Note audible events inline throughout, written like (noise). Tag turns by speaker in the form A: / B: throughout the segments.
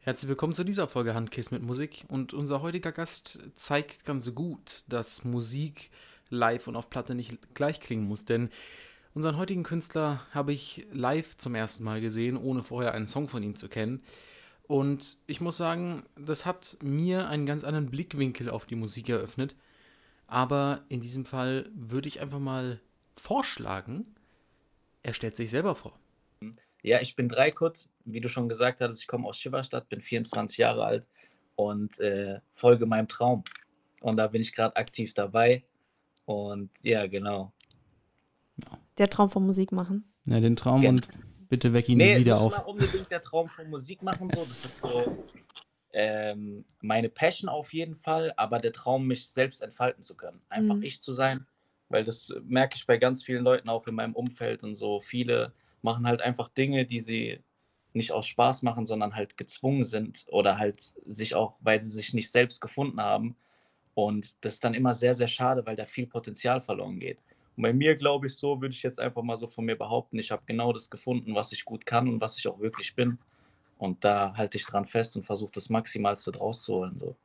A: Herzlich willkommen zu dieser Folge Handkiss mit Musik und unser heutiger Gast zeigt ganz gut, dass Musik live und auf Platte nicht gleich klingen muss, denn unseren heutigen Künstler habe ich live zum ersten Mal gesehen, ohne vorher einen Song von ihm zu kennen. Und ich muss sagen, das hat mir einen ganz anderen Blickwinkel auf die Musik eröffnet. Aber in diesem Fall würde ich einfach mal vorschlagen, er stellt sich selber vor.
B: Ja, ich bin Dreikut, wie du schon gesagt hattest, ich komme aus Schifferstadt, bin 24 Jahre alt und äh, folge meinem Traum. Und da bin ich gerade aktiv dabei. Und ja, genau.
C: Der Traum von Musik machen.
A: Ja, den Traum
B: Gen-
A: und bitte weck ihn
B: Nee,
A: nie wieder
B: nicht
A: auf.
B: mal unbedingt der Traum von Musik machen, so. Das ist so ähm, meine Passion auf jeden Fall, aber der Traum, mich selbst entfalten zu können. Einfach
C: Mhm.
B: ich zu sein, weil das merke ich bei ganz vielen Leuten auch in meinem Umfeld und so. Viele machen halt einfach Dinge, die sie nicht aus Spaß machen, sondern halt gezwungen sind oder halt sich auch, weil sie sich nicht selbst gefunden haben. Und das ist dann immer sehr, sehr schade, weil da viel Potenzial verloren geht. Und bei mir glaube ich so, würde ich jetzt einfach mal so von mir behaupten, ich habe genau das gefunden, was ich gut kann und was ich auch wirklich bin. Und da halte ich dran fest und versuche das Maximalste draus zu holen. So.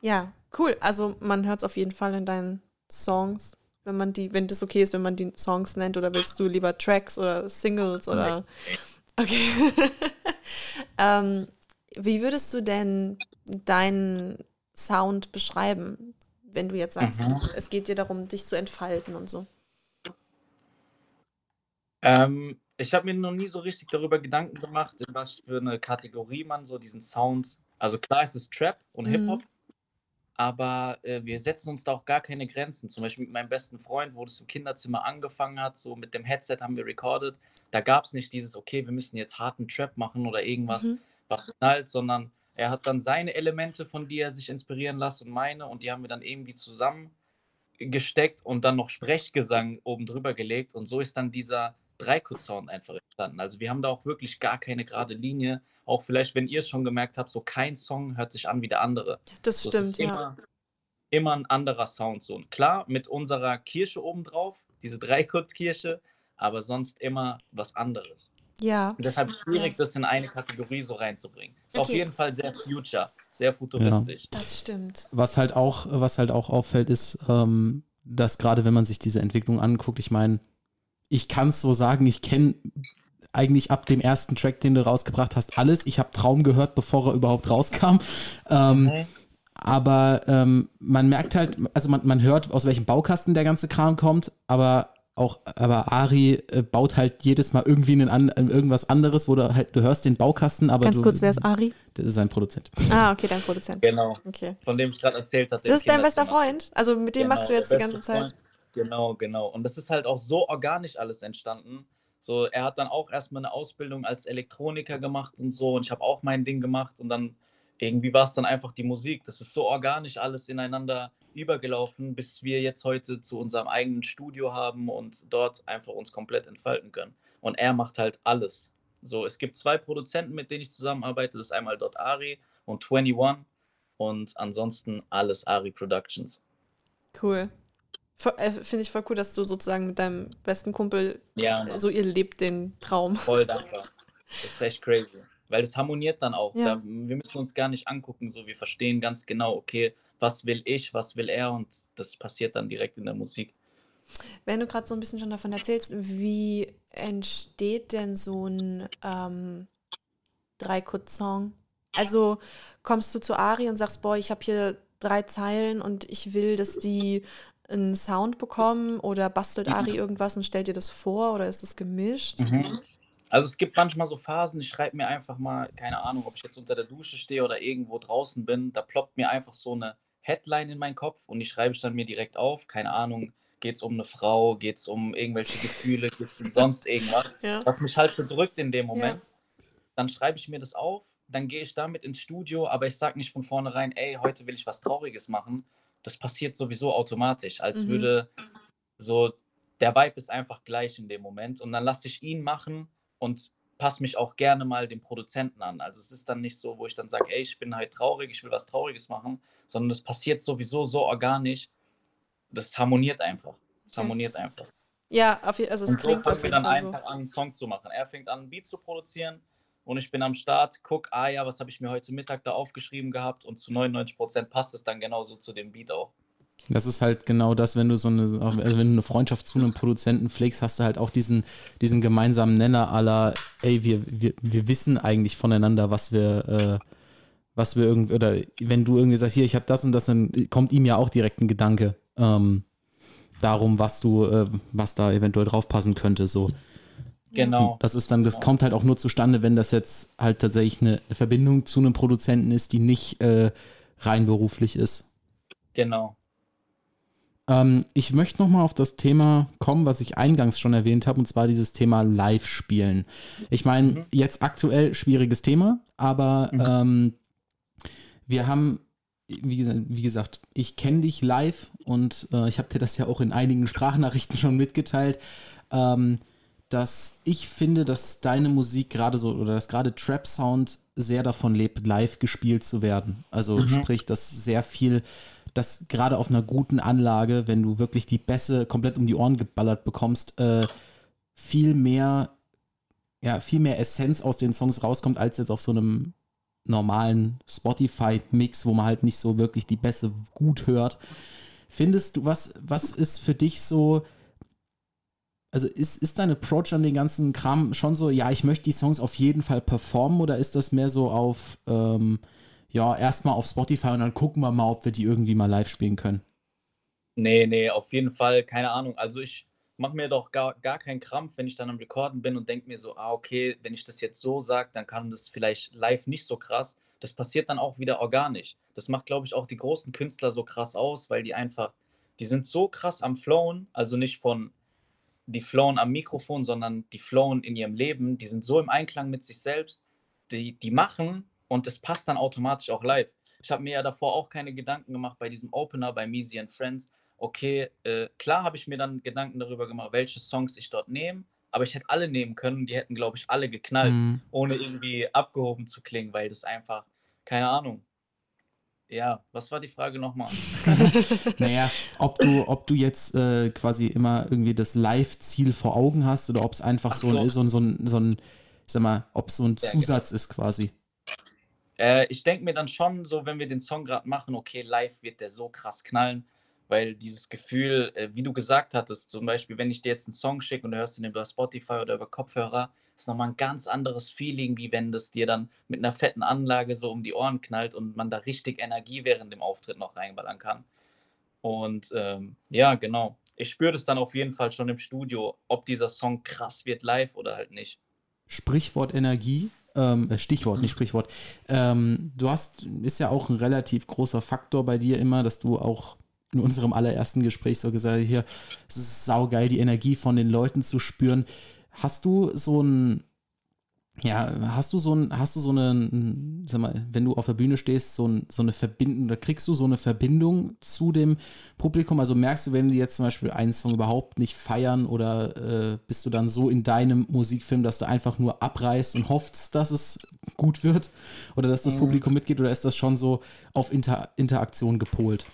C: Ja, cool. Also man hört es auf jeden Fall in deinen Songs, wenn man die, wenn das okay ist, wenn man die Songs nennt, oder willst du lieber Tracks oder Singles oder okay. (laughs) ähm, wie würdest du denn deinen Sound beschreiben, wenn du jetzt sagst,
B: Mhm.
C: es geht dir darum, dich zu entfalten und so?
B: Ähm, ich habe mir noch nie so richtig darüber Gedanken gemacht, in was für eine Kategorie man so diesen Sound. Also klar, es ist Trap und
C: Mhm.
B: Hip-Hop, aber äh, wir setzen uns da auch gar keine Grenzen. Zum Beispiel mit meinem besten Freund, wo das im Kinderzimmer angefangen hat, so mit dem Headset haben wir recorded. Da gab es nicht dieses, okay, wir müssen jetzt harten Trap machen oder irgendwas,
C: Mhm.
B: was knallt, sondern er hat dann seine Elemente, von die er sich inspirieren lässt und meine und die haben wir dann irgendwie zusammen gesteckt und dann noch Sprechgesang oben drüber gelegt und so ist dann dieser Dreikut-Sound einfach entstanden. Also wir haben da auch wirklich gar keine gerade Linie. Auch vielleicht, wenn ihr es schon gemerkt habt, so kein Song hört sich an wie der andere.
C: Das
B: So,
C: stimmt,
B: ist
C: ja.
B: immer, immer ein anderer Sound. So. Und klar, mit unserer Kirche obendrauf, diese Dreikut-Kirche, aber sonst immer was anderes.
C: Ja,
B: Und deshalb schwierig, das in eine Kategorie so reinzubringen. Ist auf
C: Okay.
B: jeden Fall sehr future, sehr futuristisch.
C: das stimmt.
A: Was halt auch, was halt auch auffällt, ist, ähm, dass gerade wenn man sich diese Entwicklung anguckt, ich meine, ich kann es so sagen, ich kenne eigentlich ab dem ersten Track, den du rausgebracht hast, alles. Ich habe Traum gehört, bevor er überhaupt rauskam. Ähm,
B: Mhm.
A: Aber ähm, man merkt halt, also man, man hört, aus welchem Baukasten der ganze Kram kommt, aber auch, aber Ari äh, baut halt jedes Mal irgendwie einen an, äh, irgendwas anderes, wo du halt, du hörst den Baukasten, aber
C: Ganz
A: du,
C: kurz, wer ist Ari?
A: Das ist ein Produzent.
C: Ah, okay, dein Produzent.
B: Genau,
C: Okay.
B: von dem ich gerade erzählt hatte.
C: Das ist dein bester. Freund? Also mit dem
B: Genau,
C: machst du jetzt die ganze Zeit?
B: Freund. Genau, genau. Und das ist halt auch so organisch alles entstanden. So, er hat dann auch erstmal eine Ausbildung als Elektroniker gemacht und so. Und ich habe auch mein Ding gemacht. Und dann irgendwie war es dann einfach die Musik. Das ist so organisch alles ineinander übergelaufen, bis wir jetzt heute zu unserem eigenen Studio haben und dort einfach uns komplett entfalten können. Und er macht halt alles. So, es gibt zwei Produzenten, mit denen ich zusammenarbeite. Das ist einmal dort Ari und 21 und ansonsten alles Ari Productions.
C: Cool. Äh, Finde ich voll cool, dass du sozusagen mit deinem besten Kumpel
B: Ja, Mann.
C: so ihr lebt den Traum.
B: Voll dankbar. Das ist echt crazy. Weil es harmoniert dann auch.
C: Ja.
B: Da, wir müssen uns gar nicht angucken, so wir verstehen ganz genau, okay, was will ich, was will er und das passiert dann direkt in der Musik.
C: Wenn du gerade so ein bisschen schon davon erzählst, wie entsteht denn so ein ähm, Dreikut-Song? Also kommst du zu Ari und sagst, boah, ich habe hier drei Zeilen und ich will, dass die einen Sound bekommen oder bastelt Ari irgendwas und stellt dir das vor oder ist das gemischt?
B: Also es gibt manchmal so Phasen, ich schreibe mir einfach mal, keine Ahnung, ob ich jetzt unter der Dusche stehe oder irgendwo draußen bin, da ploppt mir einfach so eine Headline in meinen Kopf und die schreibe ich dann mir direkt auf. Keine Ahnung, geht es um eine Frau, geht es um irgendwelche Gefühle, geht es um sonst (laughs) irgendwas.
C: Ja.
B: was mich halt bedrückt in dem Moment, dann schreibe ich mir das auf, dann gehe ich damit ins Studio, aber ich sage nicht von vornherein, ey, heute will ich was Trauriges machen. Das passiert sowieso automatisch, als
C: Mhm.
B: würde so, der Vibe ist einfach gleich in dem Moment und dann lasse ich ihn machen und passe mich auch gerne mal dem Produzenten an. Also es ist dann nicht so, wo ich dann sage, ey, ich bin halt traurig, ich will was Trauriges machen, sondern das passiert sowieso so organisch, das harmoniert einfach.
C: Okay.
B: harmoniert einfach.
C: Ja, also es
B: Und so
C: klingt
B: fangen
C: auf
B: wir dann
C: so.
B: einfach an, einen Song zu machen. Er fängt an, einen Beat zu produzieren und ich bin am Start, guck, ah ja, was habe ich mir heute Mittag da aufgeschrieben gehabt und zu 99 Prozent passt es dann genauso zu dem Beat auch.
A: Das ist halt genau das, wenn du so eine, also wenn du eine Freundschaft zu einem Produzenten pflegst, hast du halt auch diesen, diesen gemeinsamen Nenner aller, ey, wir, wir, wir wissen eigentlich voneinander, was wir, äh, was wir irgendwie, oder wenn du irgendwie sagst, hier, ich habe das und das, dann kommt ihm ja auch direkt ein Gedanke ähm, darum, was du, äh, was da eventuell draufpassen könnte, so.
B: Genau.
A: Das ist dann, das kommt halt auch nur zustande, wenn das jetzt halt tatsächlich eine, eine Verbindung zu einem Produzenten ist, die nicht äh, rein beruflich ist.
B: Genau.
A: Ähm, ich möchte nochmal auf das Thema kommen, was ich eingangs schon erwähnt habe, und zwar dieses Thema Live-Spielen. Ich meine, mhm. jetzt aktuell schwieriges Thema, aber mhm. ähm, wir haben, wie, wie gesagt, ich kenne dich live und äh, ich habe dir das ja auch in einigen Sprachnachrichten schon mitgeteilt. Ähm, dass ich finde, dass deine Musik gerade so oder dass gerade Trap Sound sehr davon lebt, live gespielt zu werden. Also mhm. sprich, dass sehr viel dass gerade auf einer guten Anlage, wenn du wirklich die Bässe komplett um die Ohren geballert bekommst, äh, viel mehr, ja, viel mehr Essenz aus den Songs rauskommt, als jetzt auf so einem normalen Spotify-Mix, wo man halt nicht so wirklich die Bässe gut hört. Findest du, was, was ist für dich so, also ist, ist dein Approach an den ganzen Kram schon so, ja, ich möchte die Songs auf jeden Fall performen oder ist das mehr so auf, ähm, ja, erstmal auf Spotify und dann gucken wir mal, ob wir die irgendwie mal live spielen können.
B: Nee, nee, auf jeden Fall, keine Ahnung. Also ich mache mir doch gar, gar keinen Krampf, wenn ich dann am Rekorden bin und denke mir so, ah, okay, wenn ich das jetzt so sage, dann kann das vielleicht live nicht so krass. Das passiert dann auch wieder organisch. Das macht, glaube ich, auch die großen Künstler so krass aus, weil die einfach, die sind so krass am Flowen, also nicht von die flowen am Mikrofon, sondern die flowen in ihrem Leben, die sind so im Einklang mit sich selbst, die, die machen und es passt dann automatisch auch live. Ich habe mir ja davor auch keine Gedanken gemacht bei diesem Opener bei Measy and Friends. Okay, äh, klar habe ich mir dann Gedanken darüber gemacht, welche Songs ich dort nehme, aber ich hätte alle nehmen können. Die hätten, glaube ich, alle geknallt, mhm. ohne irgendwie abgehoben zu klingen, weil das einfach, keine Ahnung. Ja, was war die Frage nochmal? (laughs)
A: naja, ob du, ob du jetzt äh, quasi immer irgendwie das Live-Ziel vor Augen hast oder ob es einfach so, so. Ein, so, ein, so, ein, so ein, sag mal, ob es so ein ja, Zusatz genau. ist quasi.
B: Äh, ich denke mir dann schon so, wenn wir den Song gerade machen, okay, live wird der so krass knallen, weil dieses Gefühl, äh, wie du gesagt hattest, zum Beispiel, wenn ich dir jetzt einen Song schicke und du hörst ihn über Spotify oder über Kopfhörer, ist nochmal ein ganz anderes Feeling, wie wenn das dir dann mit einer fetten Anlage so um die Ohren knallt und man da richtig Energie während dem Auftritt noch reinballern kann. Und ähm, ja, genau. Ich spüre das dann auf jeden Fall schon im Studio, ob dieser Song krass wird live oder halt nicht.
A: Sprichwort Energie ähm, äh, Stichwort, nicht Sprichwort. Ähm, du hast, ist ja auch ein relativ großer Faktor bei dir immer, dass du auch in unserem allerersten Gespräch so gesagt hast, hier, es ist saugeil, die Energie von den Leuten zu spüren. Hast du so ein, ja, hast du so ein, hast du so eine, sag mal, wenn du auf der Bühne stehst, so, ein, so eine Verbindung, da kriegst du so eine Verbindung zu dem Publikum? Also merkst du, wenn die jetzt zum Beispiel einen Song überhaupt nicht feiern oder äh, bist du dann so in deinem Musikfilm, dass du einfach nur abreißt und hoffst, dass es gut wird oder dass das mhm. Publikum mitgeht oder ist das schon so auf Inter Interaktion gepolt?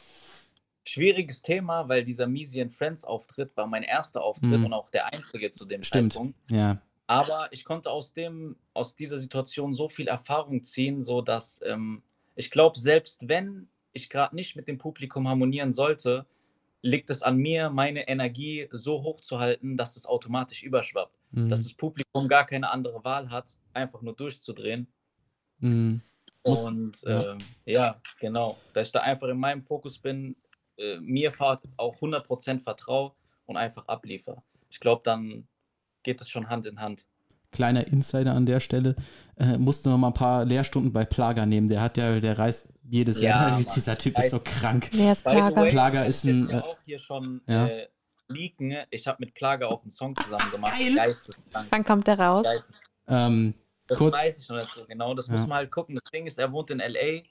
B: Schwieriges Thema, weil dieser Measy Friends Auftritt war mein erster Auftritt mhm. und auch der einzige zu dem Stimmt. Zeitpunkt.
A: Ja
B: aber ich konnte aus, dem, aus dieser Situation so viel Erfahrung ziehen, so dass ähm, ich glaube, selbst wenn ich gerade nicht mit dem Publikum harmonieren sollte, liegt es an mir, meine Energie so hoch zu halten, dass es automatisch überschwappt. Mhm. Dass das Publikum gar keine andere Wahl hat, einfach nur durchzudrehen. Mhm. Und ja. Äh, ja. genau, dass ich da einfach in meinem Fokus bin, äh, mir auch 100% vertraue und einfach abliefer. Ich glaube, dann geht es schon Hand in Hand.
A: Kleiner Insider an der Stelle, äh, musste noch mal ein paar Lehrstunden bei Plager nehmen. Der hat ja, der reist jedes ja, Jahr. Mann. Dieser Typ ist so krank.
C: Wer ist Plager?
A: Plager ist ein.
B: Ich äh, auch hier schon ja. äh, leaken. Ich habe mit Plager auch einen Song zusammen gemacht. Geisteskrank.
C: Wann kommt der raus?
A: Ähm,
B: das kurz, weiß ich noch nicht so genau. Das ja. muss man halt gucken. Das Ding ist, er wohnt in LA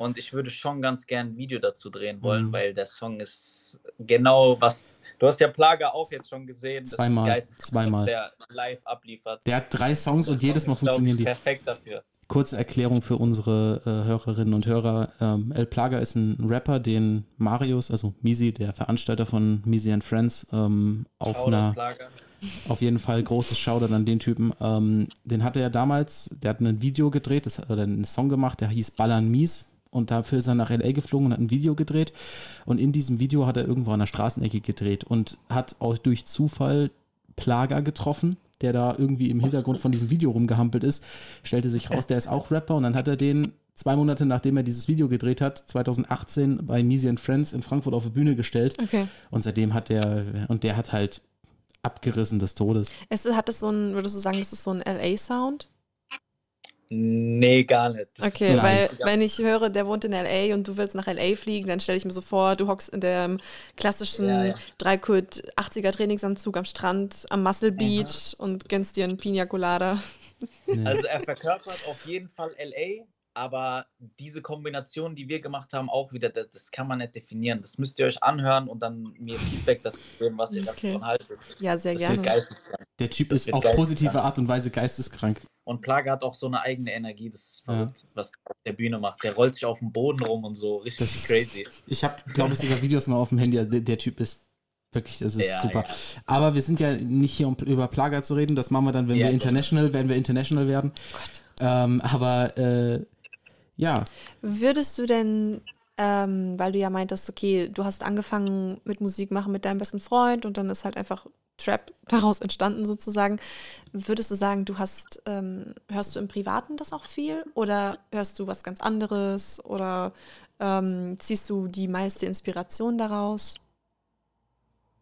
B: und ich würde schon ganz gern ein Video dazu drehen wollen, mhm. weil der Song ist genau was Du hast ja Plaga auch jetzt schon gesehen.
A: Zweimal. zweimal.
B: Der live abliefert.
A: Der hat drei Songs und jedes Mal funktionieren die.
B: Perfekt dafür.
A: kurze Erklärung für unsere äh, Hörerinnen und Hörer. Ähm, El Plaga ist ein Rapper, den Marius, also Misi, der Veranstalter von Misi and Friends, ähm, auf einer Plaga. Auf jeden Fall großes Shoutout an den Typen. Ähm, den hatte er damals, der hat ein Video gedreht, das, oder einen Song gemacht, der hieß Ballern Mies. Und dafür ist er nach LA geflogen und hat ein Video gedreht. Und in diesem Video hat er irgendwo an der Straßenecke gedreht und hat auch durch Zufall Plaga getroffen, der da irgendwie im Hintergrund von diesem Video rumgehampelt ist. Stellte sich raus, der ist auch Rapper und dann hat er den zwei Monate nachdem er dieses Video gedreht hat, 2018 bei Measy and Friends in Frankfurt auf die Bühne gestellt. Okay. Und seitdem hat der, und der hat halt abgerissen des Todes.
C: Es, hat das so ein, würdest du sagen, das ist so ein LA-Sound?
B: Nee, gar nicht.
C: Das okay, weil wenn ich höre, der wohnt in LA und du willst nach LA fliegen, dann stelle ich mir so vor, du hockst in dem klassischen ja, ja. 80er Trainingsanzug am Strand am Muscle Beach ja. und gönnst dir einen Pina Colada.
B: Also er verkörpert auf jeden Fall LA, aber diese Kombination, die wir gemacht haben, auch wieder, das, das, kann man nicht definieren. Das müsst ihr euch anhören und dann mir Feedback dazu geben, was ihr okay. davon haltet.
C: Ja, sehr das gerne.
A: Der Typ das ist auf positive Art und Weise geisteskrank.
B: Und Plage hat auch so eine eigene Energie, das ist verrückt, ja. was der Bühne macht. Der rollt sich auf dem Boden rum und so, richtig das crazy.
A: ich habe, glaube ich, sogar Videos noch auf dem Handy. Also der, der Typ ist Wirklich, das ist ja, super. Ja. Aber wir sind ja nicht hier, um über Plaga zu reden. Das machen wir dann, wenn ja, wir international, werden wir international werden. Ähm, aber äh, ja.
C: Würdest du denn, ähm, weil du ja meintest, okay, du hast angefangen mit Musik machen mit deinem besten Freund und dann ist halt einfach Trap daraus entstanden sozusagen. Würdest du sagen, du hast, ähm, hörst du im Privaten das auch viel oder hörst du was ganz anderes oder ähm, ziehst du die meiste Inspiration daraus?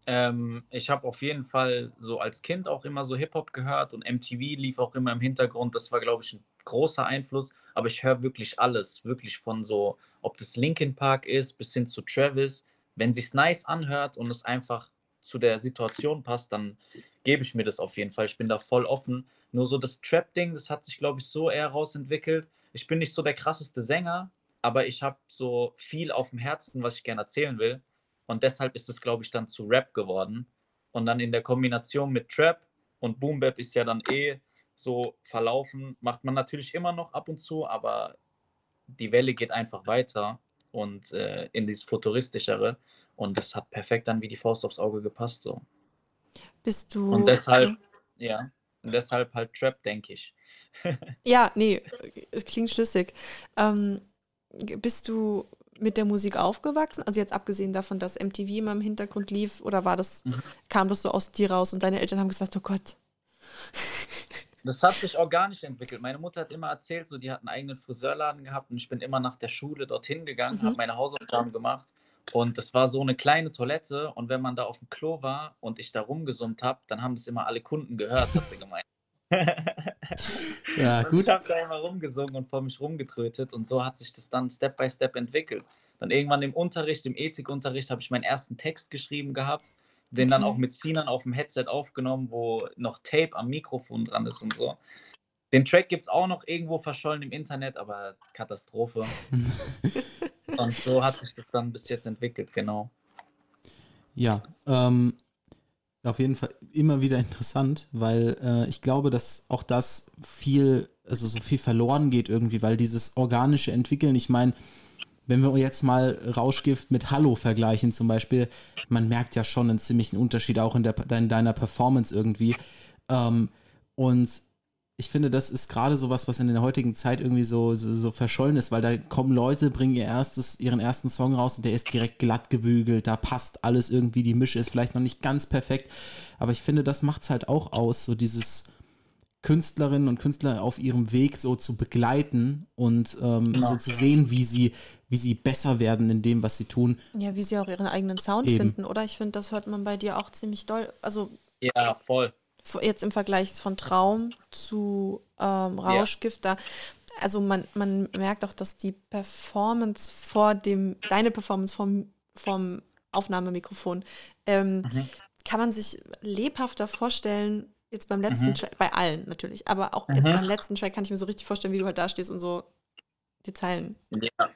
B: Ähm, ich habe auf jeden Fall so als Kind auch immer so Hip-Hop gehört und MTV lief auch immer im Hintergrund. Das war, glaube ich, ein großer Einfluss. Aber ich höre wirklich alles, wirklich von so, ob das Linkin Park ist, bis hin zu Travis. Wenn sich's nice anhört und es einfach zu der Situation passt, dann gebe ich mir das auf jeden Fall. Ich bin da voll offen. Nur so das Trap-Ding, das hat sich, glaube ich, so eher rausentwickelt. Ich bin nicht so der krasseste Sänger, aber ich habe so viel auf dem Herzen, was ich gerne erzählen will. Und deshalb ist es, glaube ich, dann zu Rap geworden. Und dann in der Kombination mit Trap und Boom Bap ist ja dann eh so verlaufen, macht man natürlich immer noch ab und zu, aber die Welle geht einfach weiter und äh, in dieses futuristischere. Und das hat perfekt dann wie die Faust aufs Auge gepasst. So.
C: Bist du.
B: Und deshalb, ja, und deshalb halt Trap, denke ich. (laughs)
C: ja, nee, es klingt schlüssig. Ähm, bist du mit der Musik aufgewachsen? Also jetzt abgesehen davon, dass MTV immer im Hintergrund lief, oder war das, mhm. kam das so aus dir raus und deine Eltern haben gesagt, oh Gott.
B: Das hat sich organisch entwickelt. Meine Mutter hat immer erzählt, so die hat einen eigenen Friseurladen gehabt und ich bin immer nach der Schule dorthin gegangen, mhm. habe meine Hausaufgaben gemacht und das war so eine kleine Toilette und wenn man da auf dem Klo war und ich da rumgesummt habe, dann haben das immer alle Kunden gehört, hat sie gemeint. (laughs)
A: ja, gut.
B: Ich habe da immer rumgesungen und vor mich rumgetrötet und so hat sich das dann Step by Step entwickelt. Dann irgendwann im Unterricht, im Ethikunterricht, habe ich meinen ersten Text geschrieben gehabt, den dann auch mit Sinan auf dem Headset aufgenommen, wo noch Tape am Mikrofon dran ist und so. Den Track gibt es auch noch irgendwo verschollen im Internet, aber Katastrophe. (laughs) und so hat sich das dann bis jetzt entwickelt, genau.
A: Ja, ähm, auf jeden Fall immer wieder interessant, weil äh, ich glaube, dass auch das viel, also so viel verloren geht irgendwie, weil dieses organische Entwickeln, ich meine, wenn wir jetzt mal Rauschgift mit Hallo vergleichen zum Beispiel, man merkt ja schon einen ziemlichen Unterschied auch in, der, in deiner Performance irgendwie. Ähm, und ich finde, das ist gerade so was, was in der heutigen Zeit irgendwie so, so, so, verschollen ist, weil da kommen Leute, bringen ihr erstes, ihren ersten Song raus und der ist direkt glatt gebügelt, da passt alles irgendwie, die Mische ist vielleicht noch nicht ganz perfekt, aber ich finde, das macht es halt auch aus, so dieses Künstlerinnen und Künstler auf ihrem Weg so zu begleiten und ähm, genau. so zu sehen, wie sie, wie sie besser werden in dem, was sie tun.
C: Ja, wie sie auch ihren eigenen Sound Eben. finden, oder? Ich finde, das hört man bei dir auch ziemlich doll. Also
B: ja, voll
C: jetzt im Vergleich von Traum zu ähm, Rauschgift ja. da. Also man, man merkt auch, dass die Performance vor dem, deine Performance vom, vom Aufnahmemikrofon, ähm, mhm. kann man sich lebhafter vorstellen, jetzt beim letzten mhm. Track, bei allen natürlich, aber auch mhm. jetzt beim letzten Track kann ich mir so richtig vorstellen, wie du halt da stehst und so die Zeilen.
B: Ja.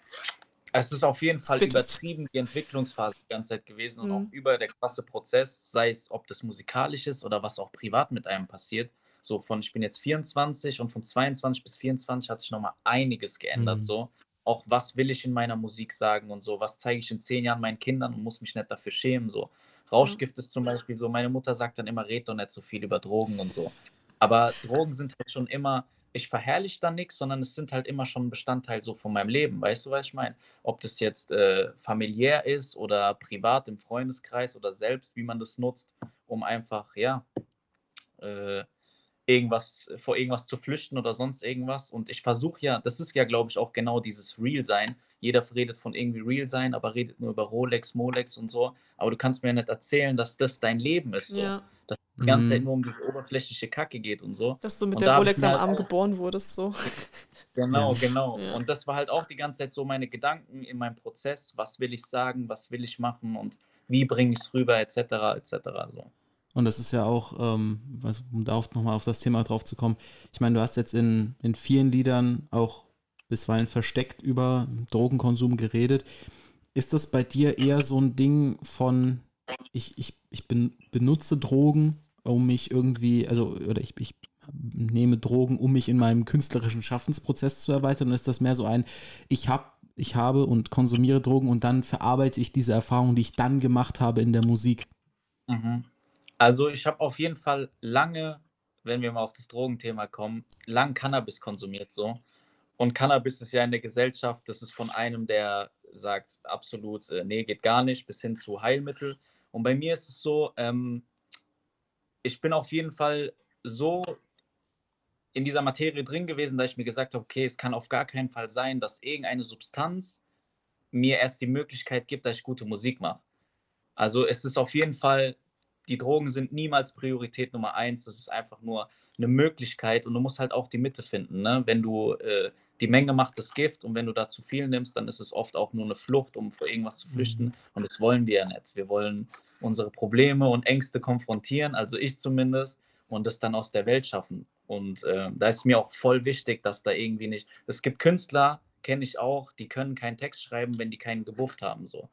B: Es ist auf jeden Fall übertrieben die Entwicklungsphase die ganze Zeit gewesen und mhm. auch über der krasse Prozess, sei es ob das musikalisch ist oder was auch privat mit einem passiert. So von, ich bin jetzt 24 und von 22 bis 24 hat sich nochmal einiges geändert.
A: Mhm.
B: So. Auch was will ich in meiner Musik sagen und so, was zeige ich in zehn Jahren meinen Kindern und muss mich nicht dafür schämen. So. Rauschgift ist zum Beispiel so, meine Mutter sagt dann immer, red doch nicht so viel über Drogen und so. Aber Drogen sind halt schon immer, ich verherrliche da nichts, sondern es sind halt immer schon Bestandteil so von meinem Leben. Weißt du, was ich meine? Ob das jetzt äh, familiär ist oder privat im Freundeskreis oder selbst, wie man das nutzt, um einfach, ja, äh, irgendwas, vor irgendwas zu flüchten oder sonst irgendwas. Und ich versuche ja, das ist ja, glaube ich, auch genau dieses Real-Sein. Jeder redet von irgendwie Real-Sein, aber redet nur über Rolex, Molex und so. Aber du kannst mir ja nicht erzählen, dass das dein Leben ist. So.
C: Ja,
B: Dass es die ganze Zeit
A: Mhm.
B: nur um diese oberflächliche Kacke geht und so.
C: dass du mit
B: Und
C: der Rolex am
B: halt
C: Arm geboren wurdest, so. (laughs)
B: Genau,
A: Ja.
B: genau.
C: Ja.
B: Und das war halt auch die ganze Zeit so meine Gedanken in meinem Prozess. Was will ich sagen, was will ich machen und wie bringe ich es rüber, etc., etc. So.
A: Und das ist ja auch, ähm, um da nochmal auf das Thema drauf zu kommen. Ich meine, du hast jetzt in, in vielen Liedern auch bisweilen versteckt über Drogenkonsum geredet. Ist das bei dir eher so ein Ding von, ich, ich, ich ben, benutze Drogen, um mich irgendwie, also, oder ich, ich nehme Drogen, um mich in meinem künstlerischen Schaffensprozess zu erweitern? Und ist das mehr so ein, ich habe ich habe und konsumiere Drogen und dann verarbeite ich diese Erfahrung, die ich dann gemacht habe in der Musik?
B: Mhm. Also ich habe auf jeden Fall lange, wenn wir mal auf das Drogenthema kommen, lang Cannabis konsumiert so. Und Cannabis ist ja in der Gesellschaft, das ist von einem, der sagt absolut, äh, nee, geht gar nicht, bis hin zu Heilmittel. Und bei mir ist es so, ähm, ich bin auf jeden Fall so in dieser Materie drin gewesen, dass ich mir gesagt habe, okay, es kann auf gar keinen Fall sein, dass irgendeine Substanz mir erst die Möglichkeit gibt, dass ich gute Musik mache. Also es ist auf jeden Fall, die Drogen sind niemals Priorität Nummer eins. Das ist einfach nur eine Möglichkeit und du musst halt auch die Mitte finden. Ne? Wenn du äh, die Menge macht das Gift und wenn du da zu viel nimmst, dann ist es oft auch nur eine Flucht, um vor irgendwas zu flüchten.
A: Mhm.
B: Und das wollen wir ja nicht. Wir wollen unsere Probleme und Ängste konfrontieren, also ich zumindest, und das dann aus der Welt schaffen. Und äh, da ist mir auch voll wichtig, dass da irgendwie nicht. Es gibt Künstler, kenne ich auch, die können keinen Text schreiben, wenn die keinen gebufft haben. So.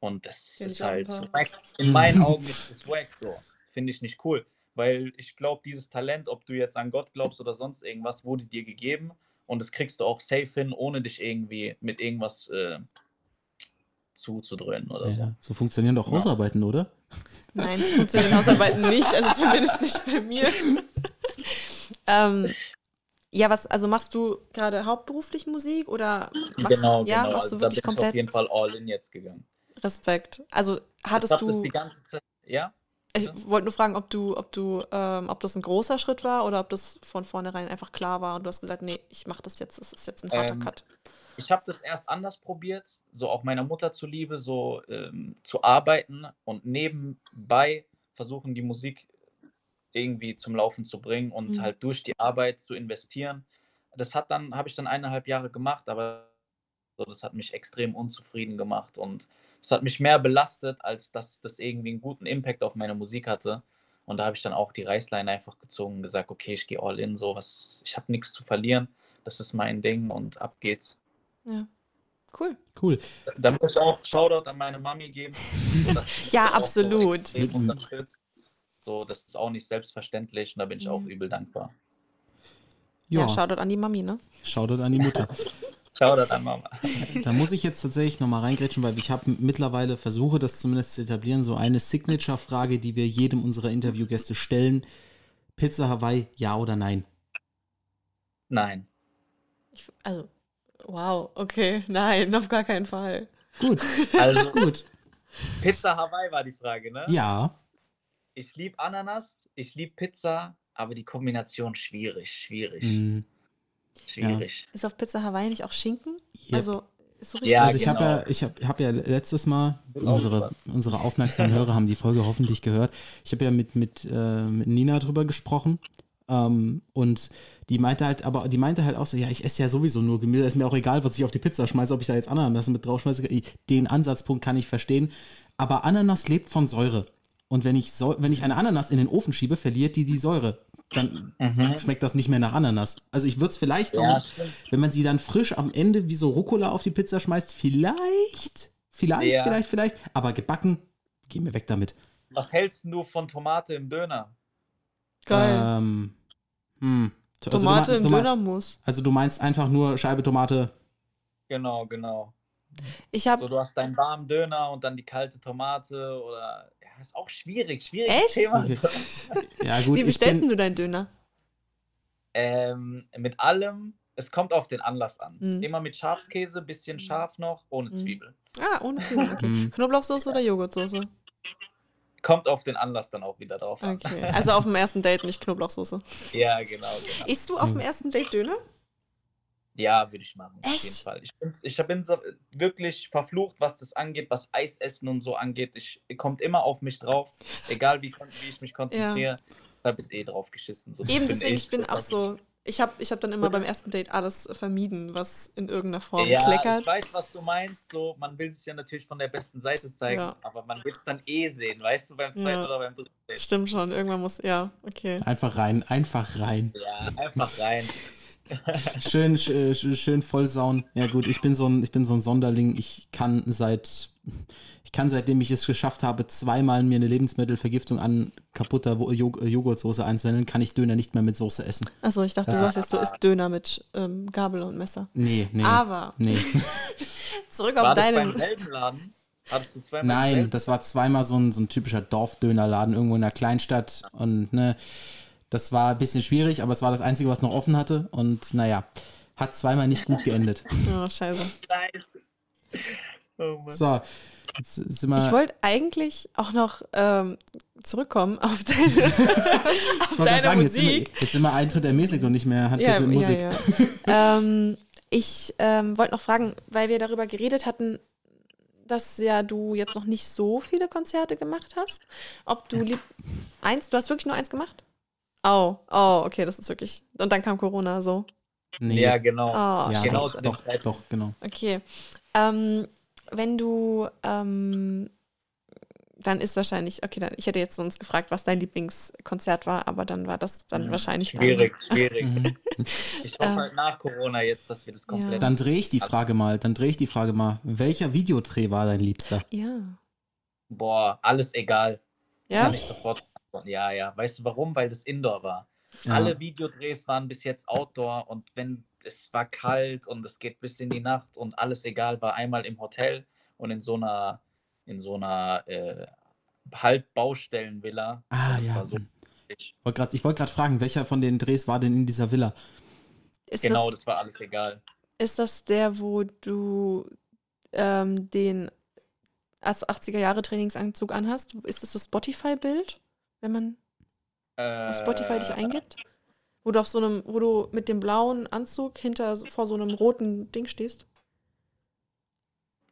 B: Und das
C: Kenn
B: ist halt wack. in meinen Augen (laughs) ist das wack so. Finde ich nicht cool. Weil ich glaube, dieses Talent, ob du jetzt an Gott glaubst oder sonst irgendwas, wurde dir gegeben und das kriegst du auch safe hin, ohne dich irgendwie mit irgendwas äh, zuzudröhnen oder so.
A: Ja, so funktionieren doch
B: Ja.
A: Hausarbeiten, oder?
C: Nein, es funktioniert in Hausarbeiten nicht, also zumindest nicht bei mir. (laughs) ähm, ja, was, also machst du gerade hauptberuflich Musik oder machst,
B: genau,
C: ja,
B: genau.
C: machst
B: Also
C: du
B: da
C: wirklich
B: bin ich auf
C: komplett
B: jeden Fall all in jetzt gegangen.
C: Respekt? Also hattest
B: ich hab das
C: du,
B: die ganze Zeit, ja?
C: Ich wollte nur fragen, ob du, ob du, ähm, ob das ein großer Schritt war oder ob das von vornherein einfach klar war und du hast gesagt, nee, ich mach das jetzt, das ist jetzt ein harter
B: Ähm,
C: Cut.
B: ich habe das erst anders probiert, so auch meiner Mutter zuliebe, so ähm, zu arbeiten und nebenbei versuchen, die Musik irgendwie zum Laufen zu bringen und
C: Mhm.
B: halt durch die Arbeit zu investieren. Das hat dann, habe ich dann eineinhalb Jahre gemacht, aber so, das hat mich extrem unzufrieden gemacht und es hat mich mehr belastet, als dass das irgendwie einen guten Impact auf meine Musik hatte. Und da habe ich dann auch die Reißleine einfach gezogen und gesagt, okay, ich gehe all in, so was, ich habe nichts zu verlieren, das ist mein Ding und ab geht's.
C: Ja. Cool.
A: Cool.
B: Da muss ich auch Shoutout an meine Mami geben. (laughs) So,
C: Ja,
B: auch so
C: absolut.
B: unterstützt. So, das ist auch nicht selbstverständlich und da bin ich auch
C: Ja.
B: übel dankbar.
C: Ja,
A: Ja,
C: Shoutout an die Mami, ne?
A: Shoutout an die Mutter. (laughs)
B: Shoutout an Mama.
A: Da muss ich jetzt tatsächlich nochmal reingrätschen, weil ich habe mittlerweile, versuche das zumindest zu etablieren, so eine Signature-Frage, die wir jedem unserer Interviewgäste stellen. Pizza Hawaii, ja oder nein?
B: Nein.
C: Ich, also, wow, okay, nein, auf gar keinen Fall.
A: Gut,
B: Also, (laughs)
A: gut.
B: Pizza Hawaii war die Frage, ne?
A: Ja,
B: Ich liebe Ananas, ich liebe Pizza, aber die Kombination schwierig, schwierig,
A: mm,
B: schwierig.
C: Ist auf Pizza Hawaii nicht auch Schinken?
A: Yep.
C: Also, ist so richtig.
B: Ja,
A: also ich habe
B: genau.
A: ja, ich habe hab ja letztes Mal, unsere, unsere (laughs) aufmerksamen Hörer haben die Folge hoffentlich gehört. Ich habe ja mit, mit, äh, mit Nina drüber gesprochen. Ähm, und die meinte halt, aber die meinte halt auch so, ja, ich esse ja sowieso nur Gemüse, ist mir auch egal, was ich auf die Pizza schmeiße, ob ich da jetzt Ananas mit drauf schmeiße. Den Ansatzpunkt kann ich verstehen. Aber Ananas lebt von Säure. Und wenn ich, Säu- wenn ich eine Ananas in den Ofen schiebe, verliert die die Säure. Dann
B: Mhm.
A: schmeckt das nicht mehr nach Ananas. Also ich würde es vielleicht
B: Ja,
A: auch, wenn man sie dann frisch am Ende wie so Rucola auf die Pizza schmeißt, vielleicht, vielleicht,
B: Ja.
A: vielleicht, vielleicht, aber gebacken, geh mir weg damit.
B: Was hältst du von Tomate im Döner?
C: Geil.
A: Ähm, hm. Also du
C: Tomate im
A: du mei-
C: Dönermus.
A: Also du meinst einfach nur Scheibe Tomate.
B: Genau, genau.
C: Ich
B: So,
C: habe
B: du hast deinen warmen Döner und dann die kalte Tomate oder. Ja, ist auch schwierig, schwieriges
C: Echt?
B: Thema.
A: Ja (laughs) gut,
C: Wie bestellst
A: bin,
C: du deinen Döner?
B: Ähm, mit allem, es kommt auf den Anlass an.
C: Mhm.
B: Immer mit Schafskäse, bisschen scharf noch, ohne
C: Mhm.
B: Zwiebel.
C: Ah, ohne Zwiebeln. (laughs) Okay.
A: Hm.
C: Knoblauchsoße oder Joghurtsoße?
B: Kommt auf den Anlass dann auch wieder drauf an.
C: Okay. Also auf dem ersten Date nicht Knoblauchsoße. (laughs)
B: Ja, genau, genau.
C: Isst du auf dem
A: Hm.
C: ersten Date Döner?
B: Ja, würde ich machen. Auf
C: Echt?
B: jeden Fall. Ich bin, ich bin so wirklich verflucht, was das angeht, was Eisessen und so angeht. Ich kommt immer auf mich drauf, egal wie, wie ich mich konzentriere. Da bist eh drauf geschissen. So,
C: Eben, deswegen,
B: eh
C: ich bin auch so. Ich habe ich hab dann immer beim ersten Date alles vermieden, was in irgendeiner Form
B: Ja,
C: kleckert.
B: ich weiß, was du meinst. So, man will sich ja natürlich von der besten Seite zeigen,
C: Ja.
B: aber man will es dann eh sehen, weißt du, beim zweiten
C: Ja.
B: oder beim dritten Date.
C: Stimmt schon, irgendwann muss. Ja, okay.
A: einfach rein, einfach rein.
B: Ja, einfach rein. (laughs)
A: Schön, sch, äh, sch, schön vollsauen. Ja gut, ich bin so ein, ich bin so ein Sonderling. Ich kann seit, ich kann seitdem ich es geschafft habe, zweimal mir eine Lebensmittelvergiftung an kaputter Wo- Jo- äh, Joghurtsoße einzuwenden, kann ich Döner nicht mehr mit Soße essen.
C: Achso, ich dachte, du
A: Das-
C: sagst jetzt, du isst Döner mit ähm, Gabel und Messer.
A: Nee, nee.
C: Aber
A: Nee. (laughs)
C: zurück auf
B: War das
C: deinen.
B: beim selben Laden? Hattest du zweimal
A: Nein, das war zweimal so ein, so ein typischer Dorfdönerladen irgendwo in der Kleinstadt und ne, das war ein bisschen schwierig, aber es war das Einzige, was noch offen hatte und naja, hat zweimal nicht gut geendet. (laughs)
C: Oh, scheiße.
B: Scheiße. Oh Mann.
A: So, jetzt sind wir.
C: Ich wollte eigentlich auch noch ähm, zurückkommen auf deine, auf (laughs)
A: Ich wollte gerade
C: deine
A: sagen, jetzt sind, wir,
C: Musik.
A: jetzt sind wir Eintritt ermäßigt und nicht mehr
C: Ja,
A: mit
C: ja,
A: Musik.
C: ja. (laughs) ähm, ich ähm, wollte noch fragen, weil wir darüber geredet hatten, dass ja du jetzt noch nicht so viele Konzerte gemacht hast. Ob du lieb. Eins? Du hast wirklich nur eins gemacht? Oh, oh, okay, das ist wirklich. Und dann kam Corona, so.
A: Nee.
B: Ja, genau.
C: Oh,
A: ja,
B: genau
A: doch, doch, doch, genau.
C: Okay. Ähm, wenn du, ähm, dann ist wahrscheinlich, okay, dann, ich hätte jetzt sonst gefragt, was dein Lieblingskonzert war, aber dann war das dann wahrscheinlich dein-
B: Schwierig, schwierig.
A: Mhm. (laughs)
B: Ich hoffe halt nach Corona jetzt, dass wir das komplett.
A: Dann drehe ich die Frage mal, dann drehe ich die Frage mal. Welcher Videodreh war dein Liebster?
C: Ja.
B: Boah, alles egal.
C: Ja?
B: Kann ich sofort. Ja, ja. Weißt du warum? Weil das Indoor war.
A: Ja.
B: Alle Videodrehs waren bis jetzt Outdoor und wenn es war kalt und es geht bis in die Nacht und alles egal, war einmal im Hotel und in so einer, in so einer äh, Halbbaustellenvilla.
A: Ah,
B: das
A: ja.
B: war so
A: Ich wollte grad- ich wollte gerade fragen, welcher von den Drehs war denn in dieser Villa?
C: Ist,
B: Genau,
C: das,
B: das war alles egal.
C: ist das der, wo du ähm, den als 80er Jahre Trainingsanzug anhast? Ist das das Spotify-Bild, wenn man
B: Äh,
C: auf Spotify dich eingibt? Wo du auf so einem, wo du mit dem blauen Anzug hinter vor so einem roten Ding stehst?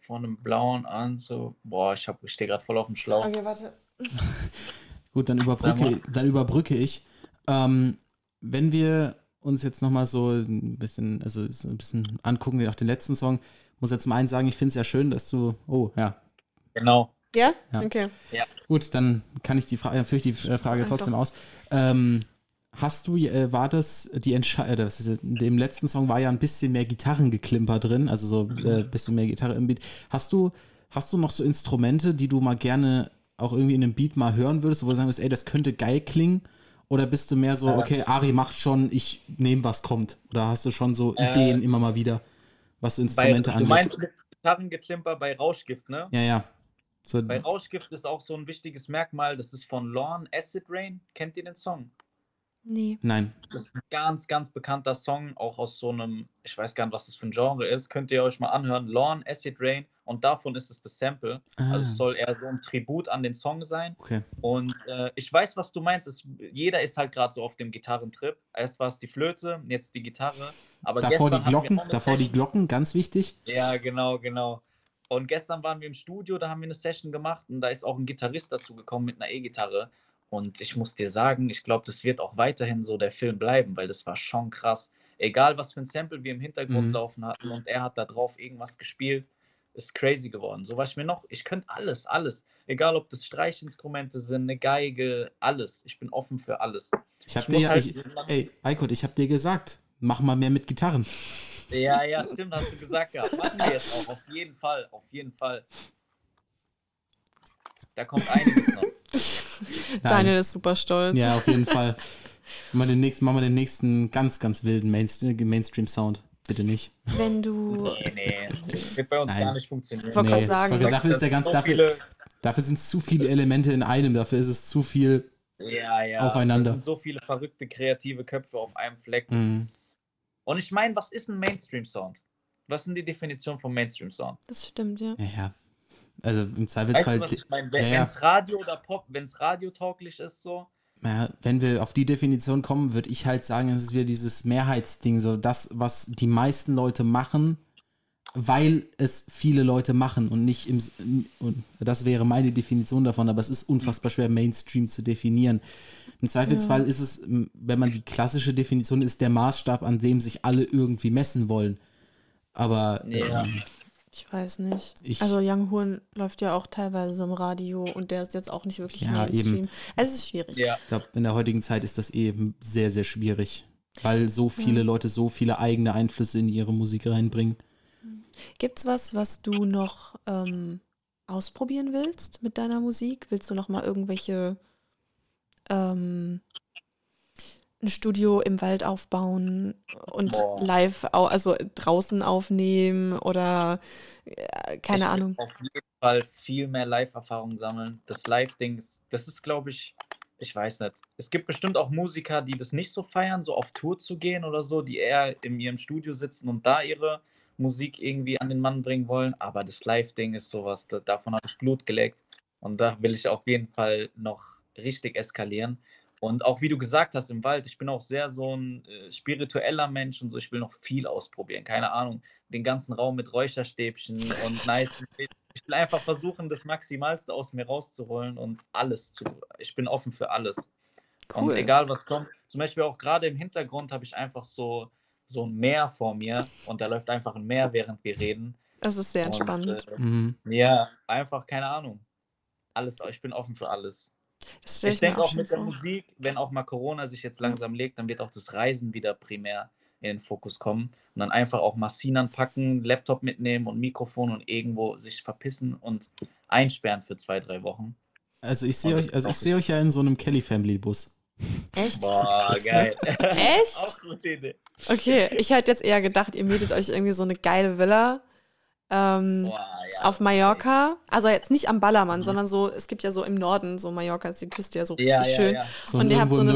B: Von einem blauen Anzug. Boah, ich, hab- ich stehe gerade voll auf dem Schlauch.
C: Okay, warte. (laughs)
A: Gut, dann überbrücke, dann überbrücke ich. Ähm, wenn wir uns jetzt nochmal so ein bisschen, also so ein bisschen angucken, wie auch den letzten Song, muss jetzt mal eins sagen, ich finde es ja schön, dass du, oh ja,
B: Genau.
C: Ja?
A: Ja.
C: Okay.
A: gut, dann kann ich die Frage, führe ich die äh, Frage
C: Einfach.
A: trotzdem aus. Ähm, hast du, äh, war das die Entscheidung, in dem letzten Song war ja ein bisschen mehr Gitarrengeklimper drin, also so äh, ein bisschen mehr Gitarre im Beat. Hast du, hast du noch so Instrumente, die du mal gerne auch irgendwie in einem Beat mal hören würdest, wo du sagen würdest, ey, das könnte geil klingen? Oder bist du mehr so,
B: Ja.
A: okay, Ari macht schon, ich nehme, was kommt? Oder hast du schon so
B: Äh,
A: Ideen immer mal wieder, was so
B: Bei,
A: Instrumente
B: du
A: angeht?
B: meinst mit Gitarrengeklimper bei Rauschgift, ne?
A: ja, ja. So,
B: Bei Rauschgift ist auch so ein wichtiges Merkmal, das ist von Lorne Acid Rain. Kennt ihr den Song?
C: Nee.
A: nein.
B: Das ist ein ganz, ganz bekannter Song, auch aus so einem, ich weiß gar nicht, was das für ein Genre ist. Könnt ihr euch mal anhören. Lorne Acid Rain und davon ist es das Sample. Also es
A: Ah,
B: soll eher so ein Tribut an den Song sein.
A: okay.
B: Und äh, ich weiß, was du meinst. Es, jeder ist halt gerade so auf dem Gitarrentrip. Erst war es die Flöte, jetzt die Gitarre. Aber
A: Davor die Glocken, davor die. Glocken, ganz wichtig.
B: Ja, genau, genau. Und gestern waren wir im Studio, da haben wir eine Session gemacht und da ist auch ein Gitarrist dazu gekommen mit einer E-Gitarre. Und ich muss dir sagen, ich glaube, das wird auch weiterhin so der Film bleiben, weil das war schon krass. Egal, was für ein Sample wir im Hintergrund
A: Mhm.
B: laufen hatten und er hat da drauf irgendwas gespielt, ist crazy geworden. So was ich mir noch, ich könnte alles, alles. Egal, ob das Streichinstrumente sind, eine Geige, alles. Ich bin offen für alles.
A: Ich hab
B: Ich
A: dir
B: halt-
A: ich, ey, Eikot, ich hab dir gesagt, mach mal mehr mit Gitarren.
B: Ja, ja, stimmt, hast du gesagt gehabt. Machen wir jetzt auch, auf jeden Fall, auf jeden Fall. Da kommt einiges noch.
A: Nein.
C: Daniel ist super stolz.
A: Ja, auf jeden Fall. Machen wir den nächsten, machen wir den nächsten ganz, ganz wilden Mainstream-Sound. Bitte nicht.
C: Wenn du.
B: Nee, nee. Das wird bei uns
A: Nein.
B: gar nicht funktionieren.
C: Wollte
A: Nee,
C: grad sagen.
A: Folge- dafür ist der ganz,
B: so
A: dafür, dafür sind es zu viele Elemente in einem, dafür ist es zu viel.
B: ja, ja.
A: aufeinander.
B: Es sind so viele verrückte, kreative Köpfe auf einem Fleck.
A: Mhm.
B: Und ich meine, was ist ein Mainstream-Sound? Was sind die Definition von Mainstream-Sound?
C: Das stimmt, ja.
A: Ja, ja. Also im
B: Weißt
A: Zweifelsfall,
B: du, was ich meine?
A: ja,
B: Wenn
A: ja.
B: es Radio oder Pop, wenn es radiotauglich ist, so.
A: ja, wenn wir auf die Definition kommen, würde ich halt sagen, es ist wieder dieses Mehrheitsding, so das, was die meisten Leute machen, weil es viele Leute machen und nicht im. Und das wäre meine Definition davon, aber es ist unfassbar schwer, Mainstream zu definieren. Im Zweifelsfall ist es, wenn man die klassische Definition ist, der Maßstab, an dem sich alle irgendwie messen wollen. Aber
B: Ja.
A: ähm,
C: Ich weiß nicht.
A: Ich-
C: also Young Horn läuft ja auch teilweise so im Radio und der ist jetzt auch nicht wirklich
A: Ja,
C: Mainstream.
A: eben.
C: Es ist schwierig.
B: Ja.
A: ich glaube, in der heutigen Zeit ist das eben sehr, sehr schwierig, weil so viele
C: Ja.
A: Leute so viele eigene Einflüsse in ihre Musik reinbringen.
C: Gibt's was, was du noch ähm, ausprobieren willst mit deiner Musik? Willst du noch mal irgendwelche ähm, ein Studio im Wald aufbauen und
B: Boah.
C: live, also draußen aufnehmen oder äh, keine
B: ich
C: Ahnung.
B: Auf jeden Fall viel mehr Live-Erfahrung sammeln. Das Live-Ding, das ist, glaube ich, ich weiß nicht. Es gibt bestimmt auch Musiker, die das nicht so feiern, so auf Tour zu gehen oder so, die eher in ihrem Studio sitzen und da ihre Musik irgendwie an den Mann bringen wollen. Aber das Live-Ding ist sowas, da, davon habe ich Blut geleckt. Und da will ich auf jeden Fall noch richtig eskalieren. Und auch wie du gesagt hast im Wald, ich bin auch sehr so ein äh, spiritueller Mensch und so, ich will noch viel ausprobieren. Keine Ahnung, den ganzen Raum mit Räucherstäbchen und (laughs) nice. Ich, will einfach versuchen, das Maximalste aus mir rauszuholen und alles zu. Ich bin offen für alles. Und
C: Cool.
B: egal was kommt, zum Beispiel auch gerade im Hintergrund habe ich einfach so, so ein Meer vor mir und da läuft einfach ein Meer, während wir reden.
C: Das ist sehr
B: Und,
C: entspannend.
B: äh,
A: Mhm.
B: ja, einfach keine Ahnung. Alles, ich bin offen für alles. Ich
C: mir
B: denke auch mit der. Musik, wenn auch mal Corona sich jetzt langsam legt, dann wird auch das Reisen wieder primär in den Fokus kommen. Und dann einfach auch Maschinen packen, Laptop mitnehmen und Mikrofon und irgendwo sich verpissen und einsperren für zwei, drei Wochen.
A: Also ich sehe
B: Und
A: euch, also ich sehe euch ja in so einem Kelly Family Bus.
C: Echt?
B: Boah, geil.
C: Echt?
B: auch gute Idee.
C: Okay, ich hätte jetzt eher gedacht, ihr mietet euch irgendwie so eine geile Villa ähm,
B: Boah, ja.
C: auf Mallorca. Also jetzt nicht am Ballermann,
B: Mhm.
C: sondern so, es gibt ja so im Norden, so Mallorca ist die Küste ja so richtig
B: Ja, ja,
C: schön.
B: ja.
A: So
C: Und ihr habt so eine-.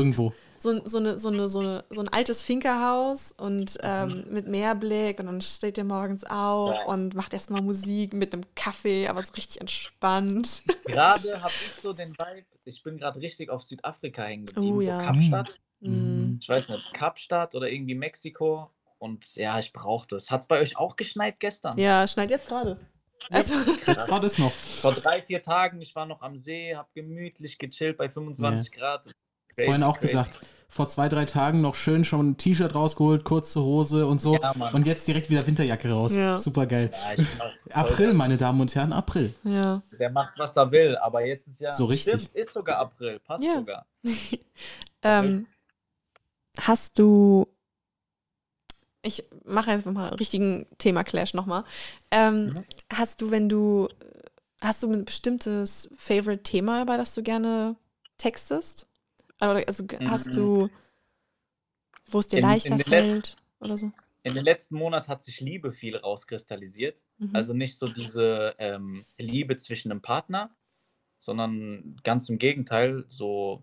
C: So, so, eine, so, eine, so, eine, so ein altes Finkerhaus und ähm, mit Meerblick und dann steht ihr morgens auf
B: Ja.
C: und macht erstmal Musik mit einem Kaffee, aber so richtig entspannt. (laughs)
B: Gerade habe ich so den Vibe, ich bin gerade richtig auf Südafrika hängen geblieben,
C: Oh,
B: so
C: ja.
B: Kapstadt.
C: Mm.
B: Ich weiß nicht, Kapstadt oder irgendwie Mexiko. Und ja, ich brauche das. Hat es bei euch auch geschneit gestern?
C: Ja, schneit jetzt gerade. Also, (laughs)
A: Jetzt gerade ist noch.
B: Vor drei, vier Tagen, ich war noch am See, habe gemütlich gechillt bei 25 Grad. Crazy,
A: Vorhin auch
B: crazy.
A: gesagt, vor zwei, drei Tagen noch schön schon ein T-Shirt rausgeholt, kurze Hose und so.
B: Ja,
A: und jetzt direkt wieder Winterjacke raus.
C: Ja.
A: Super geil.
B: Ja,
A: April, meine Damen und Herren, April.
C: ja.
B: Der macht, was er will, aber jetzt ist ja.
A: So richtig.
B: Stimmt, ist sogar April, passt
C: Ja.
B: sogar. (laughs)
C: Ähm, hast du. Ich mache jetzt mal einen richtigen Thema-Clash nochmal. Ähm,
B: Mhm.
C: Hast du, wenn du. Hast du ein bestimmtes Favorite-Thema, über das du gerne textest? Also hast
B: Mhm.
C: du. Wo es dir
B: In-
C: leichter
B: in
C: fällt? Oder so?
B: In den letzten Monaten hat sich Liebe viel rauskristallisiert.
C: Mhm.
B: Also nicht so diese ähm, Liebe zwischen einem Partner, sondern ganz im Gegenteil, so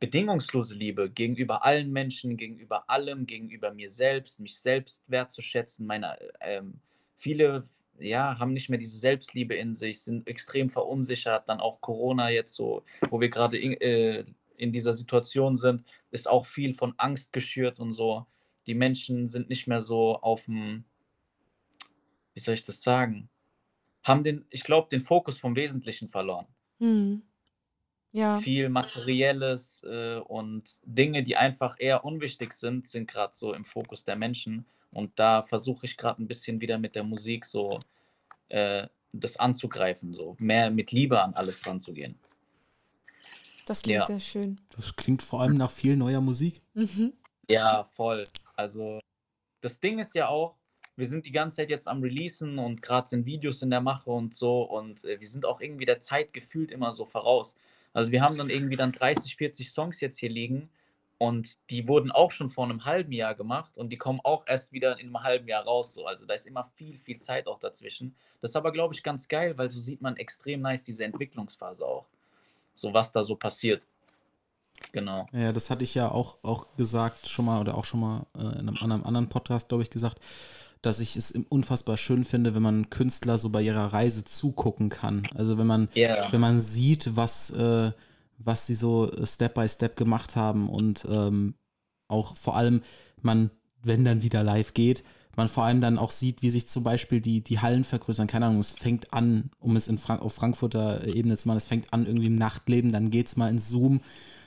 B: bedingungslose Liebe gegenüber allen Menschen, gegenüber allem, gegenüber mir selbst, mich selbst wertzuschätzen. Meine, ähm, viele ja, haben nicht mehr diese Selbstliebe in sich, sind extrem verunsichert. Dann auch Corona jetzt so, wo wir gerade äh, in dieser Situation sind, ist auch viel von Angst geschürt und so. Die Menschen sind nicht mehr so auf dem, wie soll ich das sagen, haben den, ich glaube, den Fokus vom Wesentlichen verloren.
C: Hm. Ja.
B: Viel Materielles äh, und Dinge, die einfach eher unwichtig sind, sind gerade so im Fokus der Menschen. Und da versuche ich gerade ein bisschen wieder mit der Musik so äh, das anzugreifen, so mehr mit Liebe an alles ranzugehen.
C: Das klingt
B: Ja.
C: sehr schön.
A: Das klingt vor allem nach viel neuer Musik.
C: Mhm.
B: Ja, voll. Also das Ding ist ja auch, wir sind die ganze Zeit jetzt am Releasen und gerade sind Videos in der Mache und so und äh, wir sind auch irgendwie der Zeit gefühlt immer so voraus. Also wir haben dann irgendwie dann 30, 40 Songs jetzt hier liegen Und die wurden auch schon vor einem halben Jahr gemacht und die kommen auch erst wieder in einem halben Jahr raus. So. Also da ist immer viel, viel Zeit auch dazwischen. Das ist aber, glaube ich, ganz geil, weil so sieht man extrem nice diese Entwicklungsphase auch. So was da so passiert. Genau.
A: Ja, das hatte ich ja auch, auch gesagt schon mal oder auch schon mal äh, in einem, einem anderen Podcast, glaube ich, gesagt, dass ich es unfassbar schön finde, wenn man Künstler so bei ihrer Reise zugucken kann. Also wenn man, yeah. wenn man sieht, was, äh, was sie so Step by Step gemacht haben und ähm, auch vor allem man, wenn dann wieder live geht, man vor allem dann auch sieht, wie sich zum Beispiel die, die Hallen vergrößern. Keine Ahnung, es fängt an, um es in Frank auf Frankfurter Ebene zu machen, es fängt an irgendwie im Nachtleben, dann geht es mal in Zoom,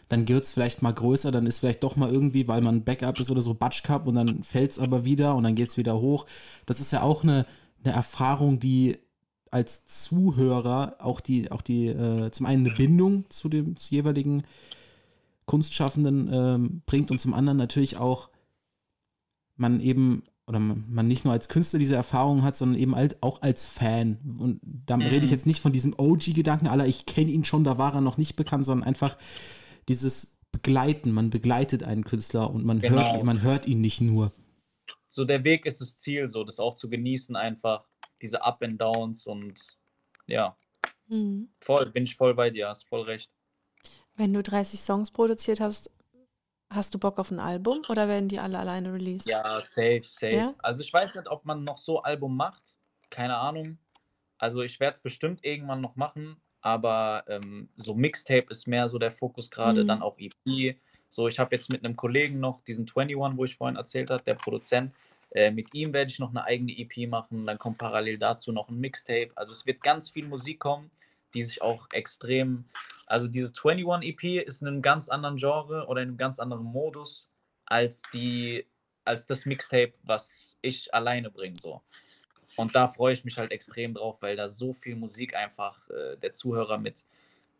A: dann wird es vielleicht mal größer, dann ist vielleicht doch mal irgendwie, weil man Backup ist oder so, Batsch Cup und dann fällt es aber wieder und dann geht es wieder hoch. Das ist ja auch eine, eine Erfahrung, die als Zuhörer auch die, auch die, äh, zum einen eine Bindung zu dem zu jeweiligen Kunstschaffenden ähm, bringt und zum anderen natürlich auch man eben oder man nicht nur als Künstler diese Erfahrung hat, sondern eben als, auch als Fan. Und da mhm. rede ich jetzt nicht von diesem OG-Gedanken, aller ich kenne ihn schon, da war er noch nicht bekannt, sondern einfach dieses Begleiten. Man begleitet einen Künstler und man, genau. hört, man hört ihn nicht nur.
B: So der Weg ist das Ziel, so das auch zu genießen, einfach diese Up and Downs und ja, mhm. voll, bin ich voll bei dir, hast voll recht.
C: Wenn du 30 Songs produziert hast, Hast du Bock auf ein Album oder werden die alle alleine released?
B: Ja, safe, safe. Ja? Also ich weiß nicht, ob man noch so Album macht. Keine Ahnung. Also ich werde es bestimmt irgendwann noch machen, aber ähm, so Mixtape ist mehr so der Fokus gerade, mhm. dann auch EP. So, ich habe jetzt mit einem Kollegen noch diesen 21, wo ich vorhin erzählt habe, der Produzent. Äh, mit ihm werde ich noch eine eigene EP machen. Dann kommt parallel dazu noch ein Mixtape. Also es wird ganz viel Musik kommen, die sich auch extrem also diese 21 EP ist in einem ganz anderen Genre oder in einem ganz anderen Modus als die, als das Mixtape, was ich alleine bringe. So. Und da freue ich mich halt extrem drauf, weil da so viel Musik einfach äh, der Zuhörer mit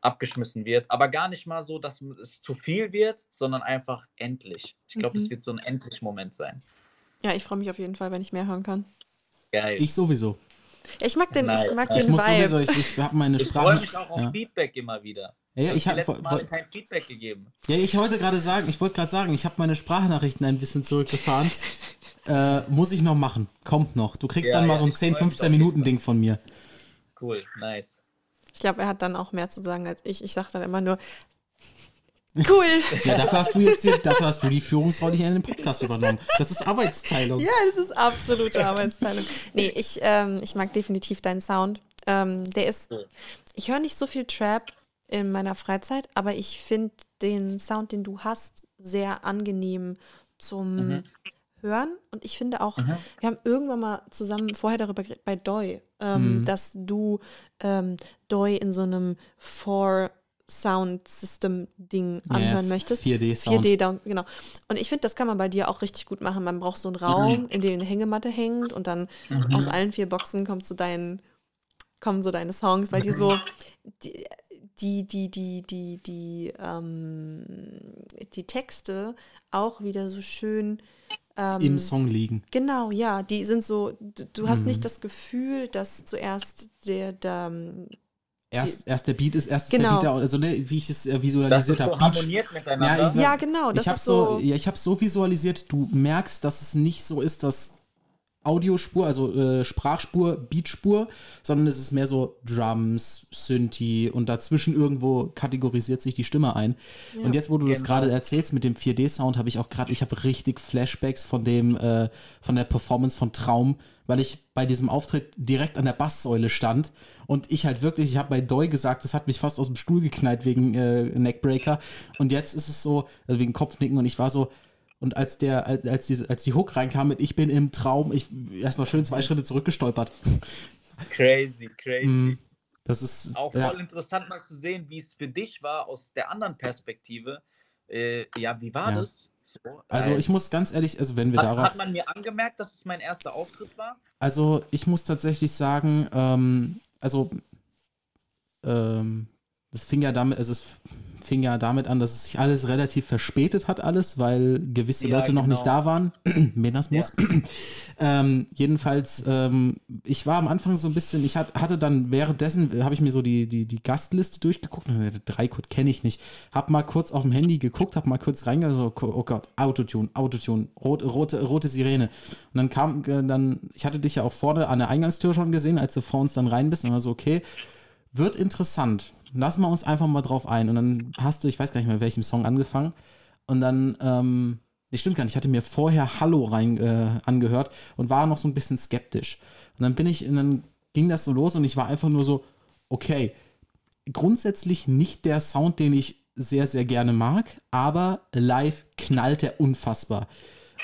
B: abgeschmissen wird. Aber gar nicht mal so, dass es zu viel wird, sondern einfach endlich. Ich glaube, mhm. es wird so ein Endlich-Moment sein.
C: Ja, ich freue mich auf jeden Fall, wenn ich mehr hören kann.
A: Geil. Ich sowieso.
C: Ich mag den, ich mag den ich
A: muss Vibe. Sowieso, ich, ich habe meine Sprache.
B: Ich freue mich auch auf ja. Feedback immer wieder.
A: Ja, ja ich habe kein Feedback gegeben. Ja, ich wollte gerade sagen, ich wollte gerade sagen, ich habe meine Sprachnachrichten ein bisschen zurückgefahren. (laughs) äh, muss ich noch machen. Kommt noch. Du kriegst ja, dann mal so ein 10, 15 Minuten Ding von mir.
B: Cool, nice.
C: Ich glaube, er hat dann auch mehr zu sagen als ich. Ich sage dann immer nur, Cool.
A: Ja, dafür hast du jetzt hier, dafür hast du die Führungsrolle hier in dem Podcast übernommen. Das ist Arbeitsteilung.
C: Ja, das ist absolute Arbeitsteilung. Nee, ich, ähm, ich mag definitiv deinen Sound. Ähm, der ist, ich höre nicht so viel Trap in meiner Freizeit, aber ich finde den Sound, den du hast, sehr angenehm zum mhm. Hören. Und ich finde auch, mhm. wir haben irgendwann mal zusammen vorher darüber geredet, bei Doi, ähm, mhm. dass du ähm, Doi in so einem Four Sound System Ding anhören ja, möchtest.
A: 4D Sound. 4D,
C: genau. Und ich finde, das kann man bei dir auch richtig gut machen. Man braucht so einen Raum, in dem eine Hängematte hängt und dann mhm. aus allen vier Boxen kommt so dein, kommen so deine Songs, weil die so, die, die, die, die, die, die, ähm, die Texte auch wieder so schön
A: ähm, im Song liegen.
C: Genau, ja. Die sind so, du, du hast mhm. nicht das Gefühl, dass zuerst der, der
A: Erst, erst der Beat ist, erst genau. der Beat, also ne, wie ich es äh, visualisiert habe.
B: So harmoniert miteinander.
C: Ja, ja, genau.
A: Das ich habe so, ja, ich habe so visualisiert. Du merkst, dass es nicht so ist, dass Audiospur, also äh, Sprachspur, Beatspur, sondern es ist mehr so Drums, Synthi und dazwischen irgendwo kategorisiert sich die Stimme ein. Ja, und jetzt, wo du genau. das gerade erzählst mit dem 4D-Sound, habe ich auch gerade, ich habe richtig Flashbacks von dem, äh, von der Performance von Traum, weil ich bei diesem Auftritt direkt an der Basssäule stand und ich halt wirklich, ich habe bei Doi gesagt, das hat mich fast aus dem Stuhl geknallt wegen äh, Neckbreaker und jetzt ist es so, also wegen Kopfnicken und ich war so, und als der, als, als, die, als die Hook reinkam mit Ich bin im Traum, ich erstmal schön zwei Schritte zurückgestolpert.
B: Crazy, crazy. Mm,
A: das ist
B: auch voll ja. interessant mal zu sehen, wie es für dich war aus der anderen Perspektive. Äh, ja, wie war ja. das?
A: So, also äh, ich muss ganz ehrlich, also wenn wir
B: hat,
A: darauf.
B: Hat man mir angemerkt, dass es mein erster Auftritt war?
A: Also ich muss tatsächlich sagen, ähm, also ähm, das fing ja damit, also es fing ja damit an, dass es sich alles relativ verspätet hat, alles, weil gewisse
B: Ja,
A: Leute noch nicht
B: genau.
A: da waren. (clears throat) Menasmus. (clears throat) ähm, jedenfalls, ähm, ich war am Anfang so ein bisschen, ich hat, hatte dann währenddessen, äh, habe ich mir so die, die, die Gastliste durchgeguckt drei Code kenne ich nicht. Hab mal kurz auf dem Handy geguckt, hab mal kurz reingegangen, so, oh Gott, Autotune, Autotune, rot, rote, rote Sirene. Und dann kam, äh, dann, ich hatte dich ja auch vorne an der Eingangstür schon gesehen, als du vor uns dann rein bist und war so, okay, wird interessant. Lassen wir uns einfach mal drauf ein. Und dann hast du, ich weiß gar nicht mehr, welchem Song angefangen. Und dann, ähm, nee, stimmt gar nicht, ich hatte mir vorher Hallo rein äh, angehört und war noch so ein bisschen skeptisch. Und dann bin ich, und dann ging das so los und ich war einfach nur so, okay, grundsätzlich nicht der Sound, den ich sehr, sehr gerne mag, aber live knallt er unfassbar.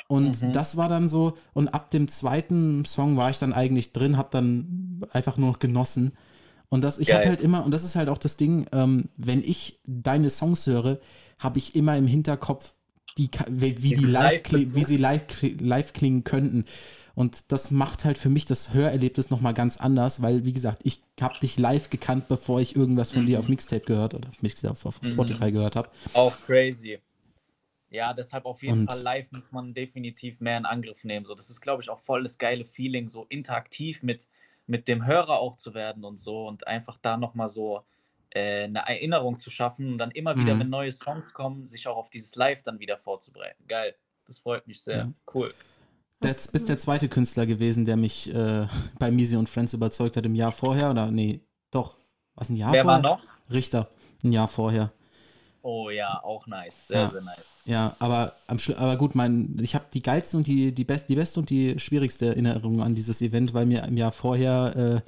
A: Und
B: Mhm.
A: das war dann so, und ab dem zweiten Song war ich dann eigentlich drin, hab dann einfach nur noch genossen. Und das, ich habe halt immer, und das ist halt auch das Ding, ähm, wenn ich deine Songs höre, habe ich immer im Hinterkopf, die, wie, wie die live, kling, wie sie live, kli- live klingen könnten. Und das macht halt für mich das Hörerlebnis nochmal ganz anders, weil, wie gesagt, ich habe dich live gekannt, bevor ich irgendwas von dir auf Mixtape gehört oder auf, Mixtape, auf, auf
B: Mhm.
A: Spotify gehört habe.
B: Auch crazy. Ja, deshalb auf jeden
A: Und-
B: Fall live muss man definitiv mehr in Angriff nehmen. So, das ist, glaube ich, auch voll das geile Feeling, so interaktiv mit, mit dem Hörer auch zu werden und so und einfach da nochmal so äh, eine Erinnerung zu schaffen und dann immer wieder,
A: Mhm.
B: wenn neue Songs kommen, sich auch auf dieses Live dann wieder vorzubereiten. Geil. Das freut mich sehr.
A: Ja.
B: Cool.
A: Du bist der zweite Künstler gewesen, der mich äh, (laughs) bei Misi und Friends überzeugt hat im Jahr vorher. Oder nee, doch. Was ein Jahr
B: Wer war
A: vorher?
B: noch?
A: Richter. Ein Jahr vorher.
B: Oh ja, auch nice. Sehr,
A: Ja.
B: sehr nice.
A: Ja, aber, aber gut, mein, ich habe die geilste und die, die, best, die beste und die schwierigste Erinnerung an dieses Event, weil mir im Jahr vorher äh,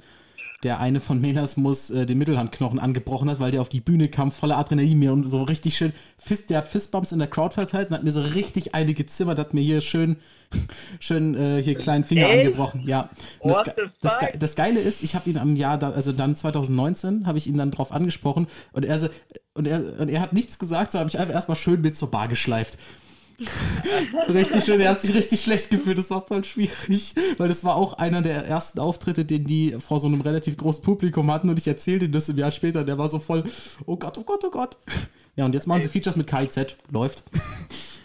A: der eine von Menasmus äh, den Mittelhandknochen angebrochen hat, weil der auf die Bühne kam, voller Adrenalin mir und so richtig schön, Fist, der hat Fistbumps in der Crowd verteilt und hat mir so richtig eine gezimmert, hat mir hier schön, (laughs) schön äh, hier kleinen Finger
B: Echt?
A: angebrochen. Ja. Das, das, Ge- das Geile ist, ich habe ihn am Jahr, da, also dann 2019, habe ich ihn dann drauf angesprochen und er, so, und er, und er hat nichts gesagt, so habe ich einfach erstmal schön mit zur Bar geschleift. So (laughs) richtig schön, er hat sich richtig schlecht gefühlt, das war voll schwierig, weil das war auch einer der ersten Auftritte, den die vor so einem relativ großen Publikum hatten und ich erzählte ihm das im Jahr später, der war so voll, oh Gott, oh Gott, oh Gott. Ja, und jetzt machen sie Features mit KIZ, läuft.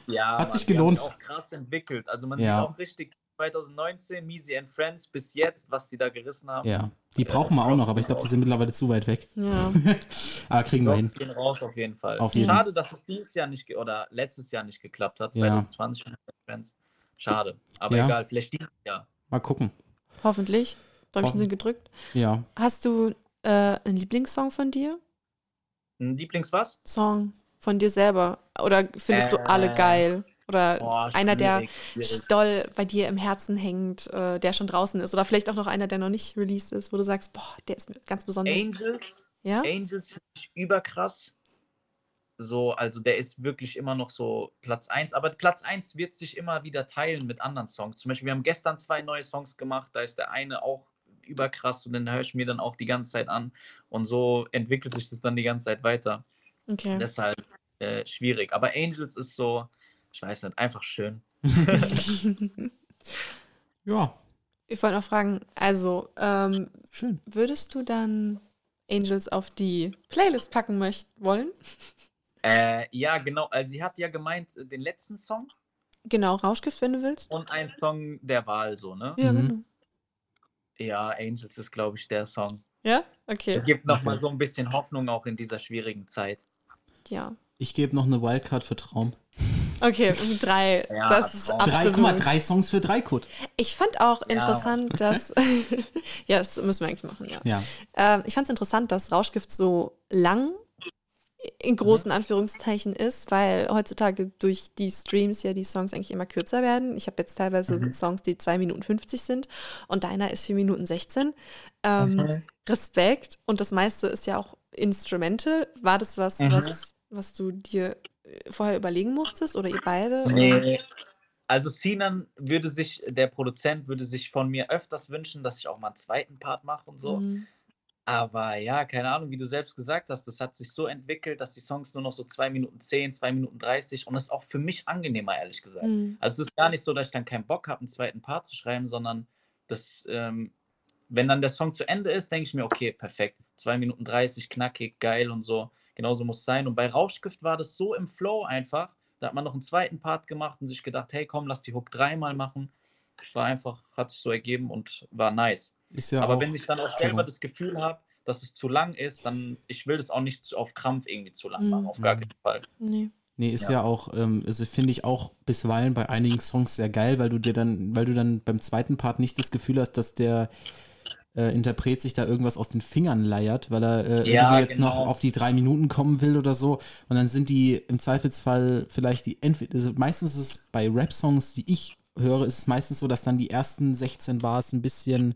B: Ja,
A: Hat sich
B: die haben
A: gelohnt.
B: auch krass entwickelt. Also man
A: Ja.
B: sieht auch richtig 2019, Misi and Friends bis jetzt, was die da gerissen haben.
A: Ja, die brauchen wir auch noch, aber ich glaube, die sind mittlerweile zu weit weg.
C: Ja. (laughs)
A: Aber kriegen wir hin.
B: gehen raus auf jeden Fall.
A: Auf jeden.
B: Schade, dass es dieses Jahr nicht oder letztes Jahr nicht geklappt hat,
A: Ja.
B: 2020 mit Friends. Schade. Aber
A: Ja.
B: egal, vielleicht dieses Jahr.
A: Mal gucken.
C: Hoffentlich. Däumchen
A: Hoffen-
C: sind gedrückt.
A: Ja.
C: Hast du äh, einen Lieblingssong von dir?
B: Ein Lieblings was?
C: Song von dir selber? Oder findest du alle
B: Äh,
C: geil? Oder
B: Boah,
C: einer, der doll bei dir im Herzen hängt, äh, der schon draußen ist? Oder vielleicht auch noch einer, der noch nicht released ist, wo du sagst, boah, der ist ganz besonders.
B: Angels,
C: Ja?
B: Angels finde ich überkrass. So, also der ist wirklich immer noch so Platz 1. Aber Platz 1 wird sich immer wieder teilen mit anderen Songs. Zum Beispiel, wir haben gestern zwei neue Songs gemacht. Da ist der eine auch überkrass und den höre ich mir dann auch die ganze Zeit an. Und so entwickelt sich das dann die ganze Zeit weiter.
C: Okay.
B: Deshalb äh, schwierig. Aber Angels ist so, ich weiß nicht, einfach schön. (laughs)
A: Ja,
C: Ich wollte noch fragen, also ähm,
A: schön.
C: würdest du dann Angels auf die Playlist packen möcht wollen?
B: Äh, ja, genau. Also sie hat ja gemeint, äh, den letzten Song
C: Genau, Rauschgift, wenn du willst.
B: und ein Song der Wahl, so, ne?
C: Ja,
A: Mhm.
C: genau.
B: Ja, Angels ist, glaube ich, der Song.
C: Ja? Okay.
B: Gibt nochmal
A: Okay.
B: so ein bisschen Hoffnung auch in dieser schwierigen Zeit.
C: Ja.
A: Ich gebe noch eine Wildcard für Traum.
C: Okay, drei.
B: Ja,
C: das ist.
A: Drei,
C: absolut.
A: guck mal, drei Songs für drei Cut.
C: Ich fand auch
B: Ja.
C: interessant, dass. (laughs) ja, das müssen wir eigentlich machen, ja.
A: Ja.
C: Ähm, ich fand es interessant, dass Rauschgift so lang in großen Anführungszeichen ist, weil heutzutage durch die Streams ja die Songs eigentlich immer kürzer werden. Ich habe jetzt teilweise
B: Mhm.
C: Songs, die 2 Minuten 50 sind und deiner ist 4 Minuten 16. Ähm, Respekt und das meiste ist ja auch Instrumental. War das was,
B: Mhm.
C: was, was du dir vorher überlegen musstest oder ihr beide? Oder?
B: Nee. Also Sinan würde sich, der Produzent würde sich von mir öfters wünschen, dass ich auch mal einen zweiten Part mache und so.
C: Mhm.
B: Aber ja, keine Ahnung, wie du selbst gesagt hast, das hat sich so entwickelt, dass die Songs nur noch so 2 Minuten 10, 2 Minuten 30 und das ist auch für mich angenehmer, ehrlich gesagt.
C: Mhm.
B: Also es ist gar nicht so, dass ich dann keinen Bock habe, einen zweiten Part zu schreiben, sondern das, ähm, wenn dann der Song zu Ende ist, denke ich mir, okay, perfekt. 2 Minuten 30, knackig, geil und so. Genauso muss es sein. Und bei Rauschgift war das so im Flow einfach. Da hat man noch einen zweiten Part gemacht und sich gedacht, hey, komm, lass die Hook dreimal machen. War einfach, hat sich so ergeben und war nice.
A: Ja
B: Aber wenn ich dann auch selber das Gefühl habe, dass es zu lang ist, dann ich will das auch nicht auf Krampf irgendwie zu lang machen, mhm. auf gar keinen Fall.
A: Nee. Nee, ist ja, ja auch, ähm, also finde ich auch bisweilen bei einigen Songs sehr geil, weil du dir dann, weil du dann beim zweiten Part nicht das Gefühl hast, dass der äh, Interpret sich da irgendwas aus den Fingern leiert, weil er äh, ja, irgendwie jetzt genau. noch auf die drei Minuten kommen will oder so. Und dann sind die im Zweifelsfall vielleicht die, entweder, also meistens ist es bei Rap-Songs, die ich höre, ist es meistens so, dass dann die ersten 16 Bars ein bisschen,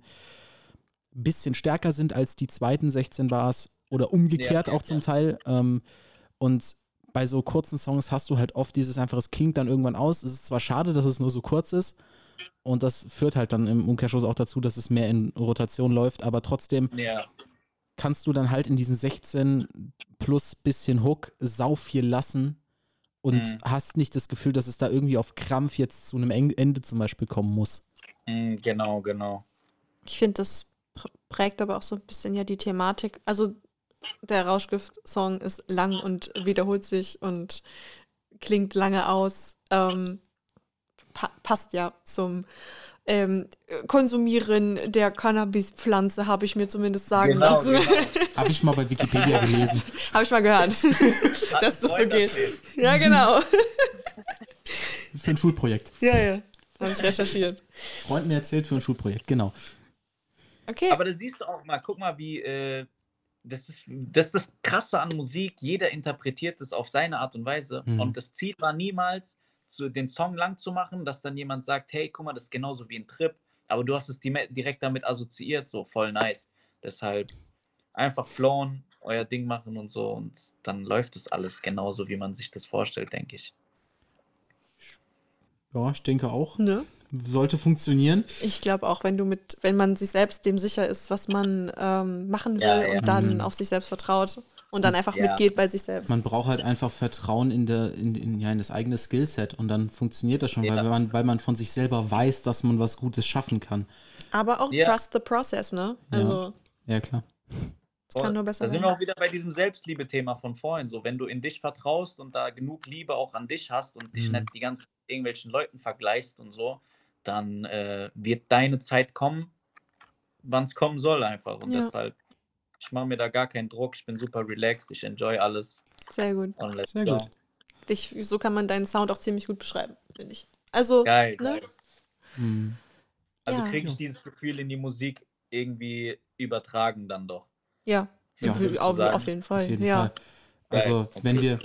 A: bisschen stärker sind als die zweiten 16 Bars oder umgekehrt ja, auch zum Teil. Ähm, und bei so kurzen Songs hast du halt oft dieses einfach, es klingt dann irgendwann aus. Es ist zwar schade, dass es nur so kurz ist. Und das führt halt dann im Umkehrschluss auch dazu, dass es mehr in Rotation läuft. Aber trotzdem ja. kannst du dann halt in diesen 16 plus bisschen Hook sau viel lassen und mhm. hast nicht das Gefühl, dass es da irgendwie auf Krampf jetzt zu einem Ende zum Beispiel kommen muss.
B: Mhm, genau, genau.
C: Ich finde, das prägt aber auch so ein bisschen ja die Thematik. Also der Rauschgift-Song ist lang und wiederholt sich und klingt lange aus. Ähm, pa passt ja zum ähm, Konsumieren der Cannabispflanze, habe ich mir zumindest sagen genau, lassen. Genau. (laughs)
A: habe ich mal bei Wikipedia gelesen.
C: habe ich mal gehört, (laughs) dass das so geht. Ja, genau.
A: Für ein Schulprojekt.
C: Ja, ja. Habe ich recherchiert.
A: Freund mir erzählt für ein Schulprojekt, genau.
B: Okay. Aber da siehst du auch mal, guck mal, wie, äh, das ist, das ist das Krasse an Musik. Jeder interpretiert es auf seine Art und Weise. Mhm. Und das Ziel war niemals, zu, den Song lang zu machen, dass dann jemand sagt, hey, guck mal, das ist genauso wie ein Trip. Aber du hast es direkt damit assoziiert, so voll nice. Deshalb einfach flown, euer Ding machen und so. Und dann läuft es alles genauso, wie man sich das vorstellt, denke ich.
A: Ja, ich denke auch. Ne? sollte funktionieren.
C: Ich glaube auch, wenn du mit, wenn man sich selbst dem sicher ist, was man ähm, machen will ja, ja. und dann mhm. auf sich selbst vertraut und dann einfach ja. mitgeht bei sich selbst.
A: Man braucht halt einfach Vertrauen in, der, in, in, ja, in das eigene Skillset und dann funktioniert das schon, weil, man, weil man von sich selber weiß, dass man was Gutes schaffen kann.
C: Aber auch trust the process, ne? Also.
A: Ja, klar.
C: Das kann nur besser
B: da sind wir auch wieder bei diesem Selbstliebe-Thema von vorhin. So, wenn du in dich vertraust und da genug Liebe auch an dich hast und dich mhm. nicht die ganzen irgendwelchen Leuten vergleichst und so, dann äh, wird deine Zeit kommen, wann es kommen soll einfach. Und ja. deshalb, ich mache mir da gar keinen Druck, ich bin super relaxed, ich enjoy alles.
C: Sehr gut.
A: Sehr go. gut.
C: Dich, so kann man deinen Sound auch ziemlich gut beschreiben, finde ich. Also,
B: geil, ne? geil. Mhm. Also ja. kriege ich dieses Gefühl in die Musik irgendwie übertragen dann doch.
C: Ja, ja auf, auf, jeden Fall. Auf jeden ja. Fall.
A: Also, okay. wenn wir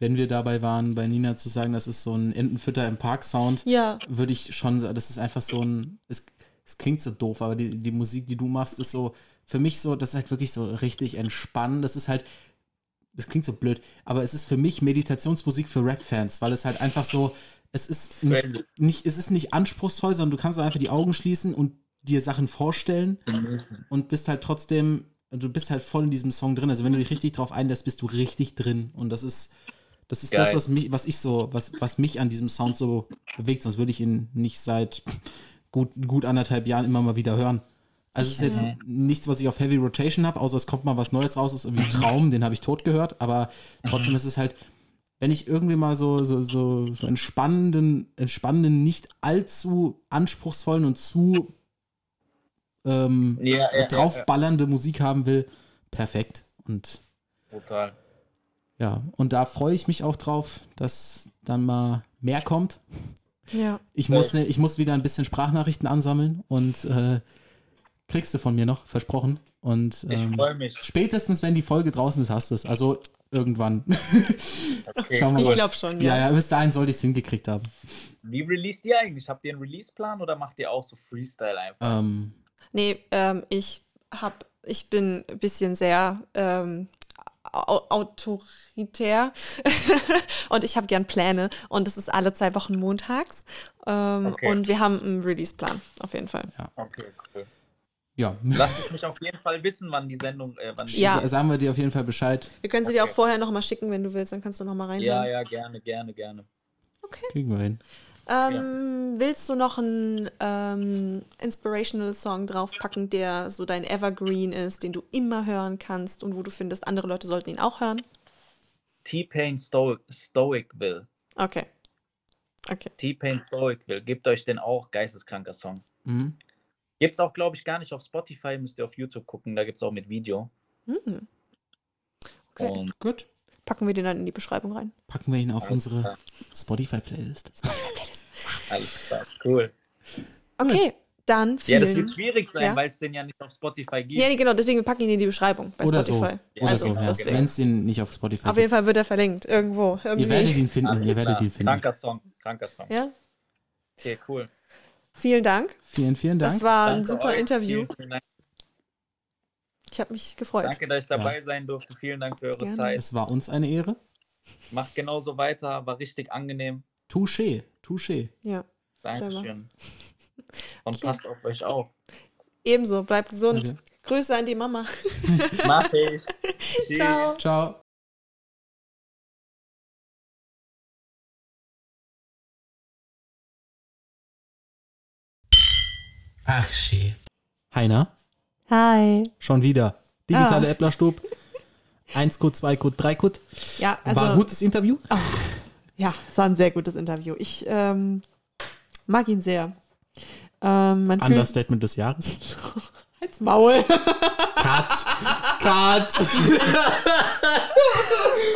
A: wenn wir dabei waren, bei Nina zu sagen, das ist so ein Entenfütter im Park-Sound,
C: ja.
A: würde ich schon sagen, das ist einfach so ein, es, es klingt so doof, aber die, die Musik, die du machst, ist so, für mich so, das ist halt wirklich so richtig entspannend. Das ist halt, das klingt so blöd, aber es ist für mich Meditationsmusik für Rap-Fans, weil es halt einfach so, es ist nicht, nicht, es ist nicht anspruchsvoll, sondern du kannst einfach die Augen schließen und dir Sachen vorstellen mhm. und bist halt trotzdem, du bist halt voll in diesem Song drin. Also wenn du dich richtig drauf einlässt, bist du richtig drin. Und das ist, das ist Geil. das, was mich, was ich so, was, was mich an diesem Sound so bewegt, sonst würde ich ihn nicht seit gut, gut anderthalb Jahren immer mal wieder hören. Also es ist jetzt ja. nichts, was ich auf Heavy Rotation habe, außer es kommt mal was Neues raus, ist irgendwie ein Traum, den habe ich tot gehört, aber trotzdem ist es halt, wenn ich irgendwie mal so, so, so, so entspannenden, entspannenden, nicht allzu anspruchsvollen und zu ähm, ja, ja, draufballernde Musik haben will, perfekt. Und
B: Total.
A: Ja, und da freue ich mich auch drauf, dass dann mal mehr kommt.
C: Ja.
A: Ich muss, ne, ich muss wieder ein bisschen Sprachnachrichten ansammeln und äh, kriegst du von mir noch, versprochen. Und ähm,
B: ich freue mich.
A: Spätestens, wenn die Folge draußen ist, hast du es. Also irgendwann. (laughs)
C: Okay. ich glaube schon,
A: ja. Ja, ja, bis dahin sollte ich es hingekriegt haben.
B: Wie released ihr eigentlich? Habt ihr einen Release-Plan oder macht ihr auch so Freestyle einfach?
A: Ähm,
C: nee, ähm, ich hab, ich bin ein bisschen sehr ähm, autoritär (laughs) und ich habe gern Pläne und es ist alle zwei Wochen montags ähm, okay. und wir haben einen Release-Plan auf jeden Fall.
A: Ja.
B: Okay, cool.
A: Ja.
B: Lass es mich auf jeden Fall wissen, wann die Sendung. Äh, wann
C: ja.
A: Sagen wir dir auf jeden Fall Bescheid.
C: Wir können sie okay. dir auch vorher nochmal schicken, wenn du willst, dann kannst du nochmal rein.
B: Ja, ja, gerne, gerne, gerne.
C: Okay.
A: Kriegen wir hin.
C: Ähm, Willst du noch einen ähm, Inspirational Song draufpacken, der so dein Evergreen ist, den du immer hören kannst und wo du findest, andere Leute sollten ihn auch hören?
B: T-Pain Stoic, Stoicville.
C: Okay. Okay.
B: T-Pain Stoicville. Gebt euch den auch. Geisteskranker Song.
A: Mhm.
B: Gibt's auch, glaube ich, gar nicht auf Spotify. Müsst ihr auf YouTube gucken. Da gibt's auch mit Video.
C: Hm. Okay.
B: Und
A: Gut.
C: Packen wir den dann in die Beschreibung rein.
A: Packen wir ihn auf
B: Alles
A: unsere
B: klar.
A: Spotify-Playlist.
B: alles klar. Cool.
C: Okay, dann
B: Ja, das
C: vielen.
B: wird schwierig sein,
C: Ja.
B: weil es den ja nicht auf Spotify gibt.
C: Ja, nee, genau, deswegen wir packen ihn in die Beschreibung bei
A: Oder so.
C: Spotify.
A: Oder
C: Also,
A: so, ja.
C: deswegen.
A: Wenn es den nicht auf Spotify
C: Auf jeden Fall wird er verlinkt, irgendwo.
A: Ihr werdet
C: Irgendwie.
A: ihn finden.
B: Alles
A: Ihr werdet
B: klar.
A: ihn finden.
B: Kranker Song. Kranker Song.
C: Ja,
B: Okay, cool.
C: Vielen Dank.
A: Vielen, vielen Dank.
C: Das war ein
B: Danke
C: super
B: euch.
C: Interview.
B: Vielen, vielen Dank.
C: Ich habe mich gefreut.
B: Danke, dass ich dabei sein durfte. Vielen Dank für eure
C: Gerne.
B: Zeit.
A: es war uns eine Ehre.
B: Macht genauso weiter. War richtig angenehm.
A: Touché, touché.
C: Ja,
B: Dankeschön. (laughs) Und
C: Okay.
B: passt auf euch auf.
C: ebenso. Bleibt gesund.
A: Danke.
C: Grüße an die Mama.
B: Mach ich. (laughs)
C: Ciao.
A: Ciao. Ach, schee. Heiner,
C: Hi.
A: schon wieder. Digitale
C: Ah.
A: Äpplerstub. 1 Code, 2 Code, 3 Code.
C: Ja, also,
A: War ein gutes Interview.
C: ja, es war ein sehr gutes Interview. Ich ähm, mag ihn sehr. Ähm, man fühlt,
A: Understatement des Jahres. (laughs)
C: Halt's Maul.
A: Cut. Cut.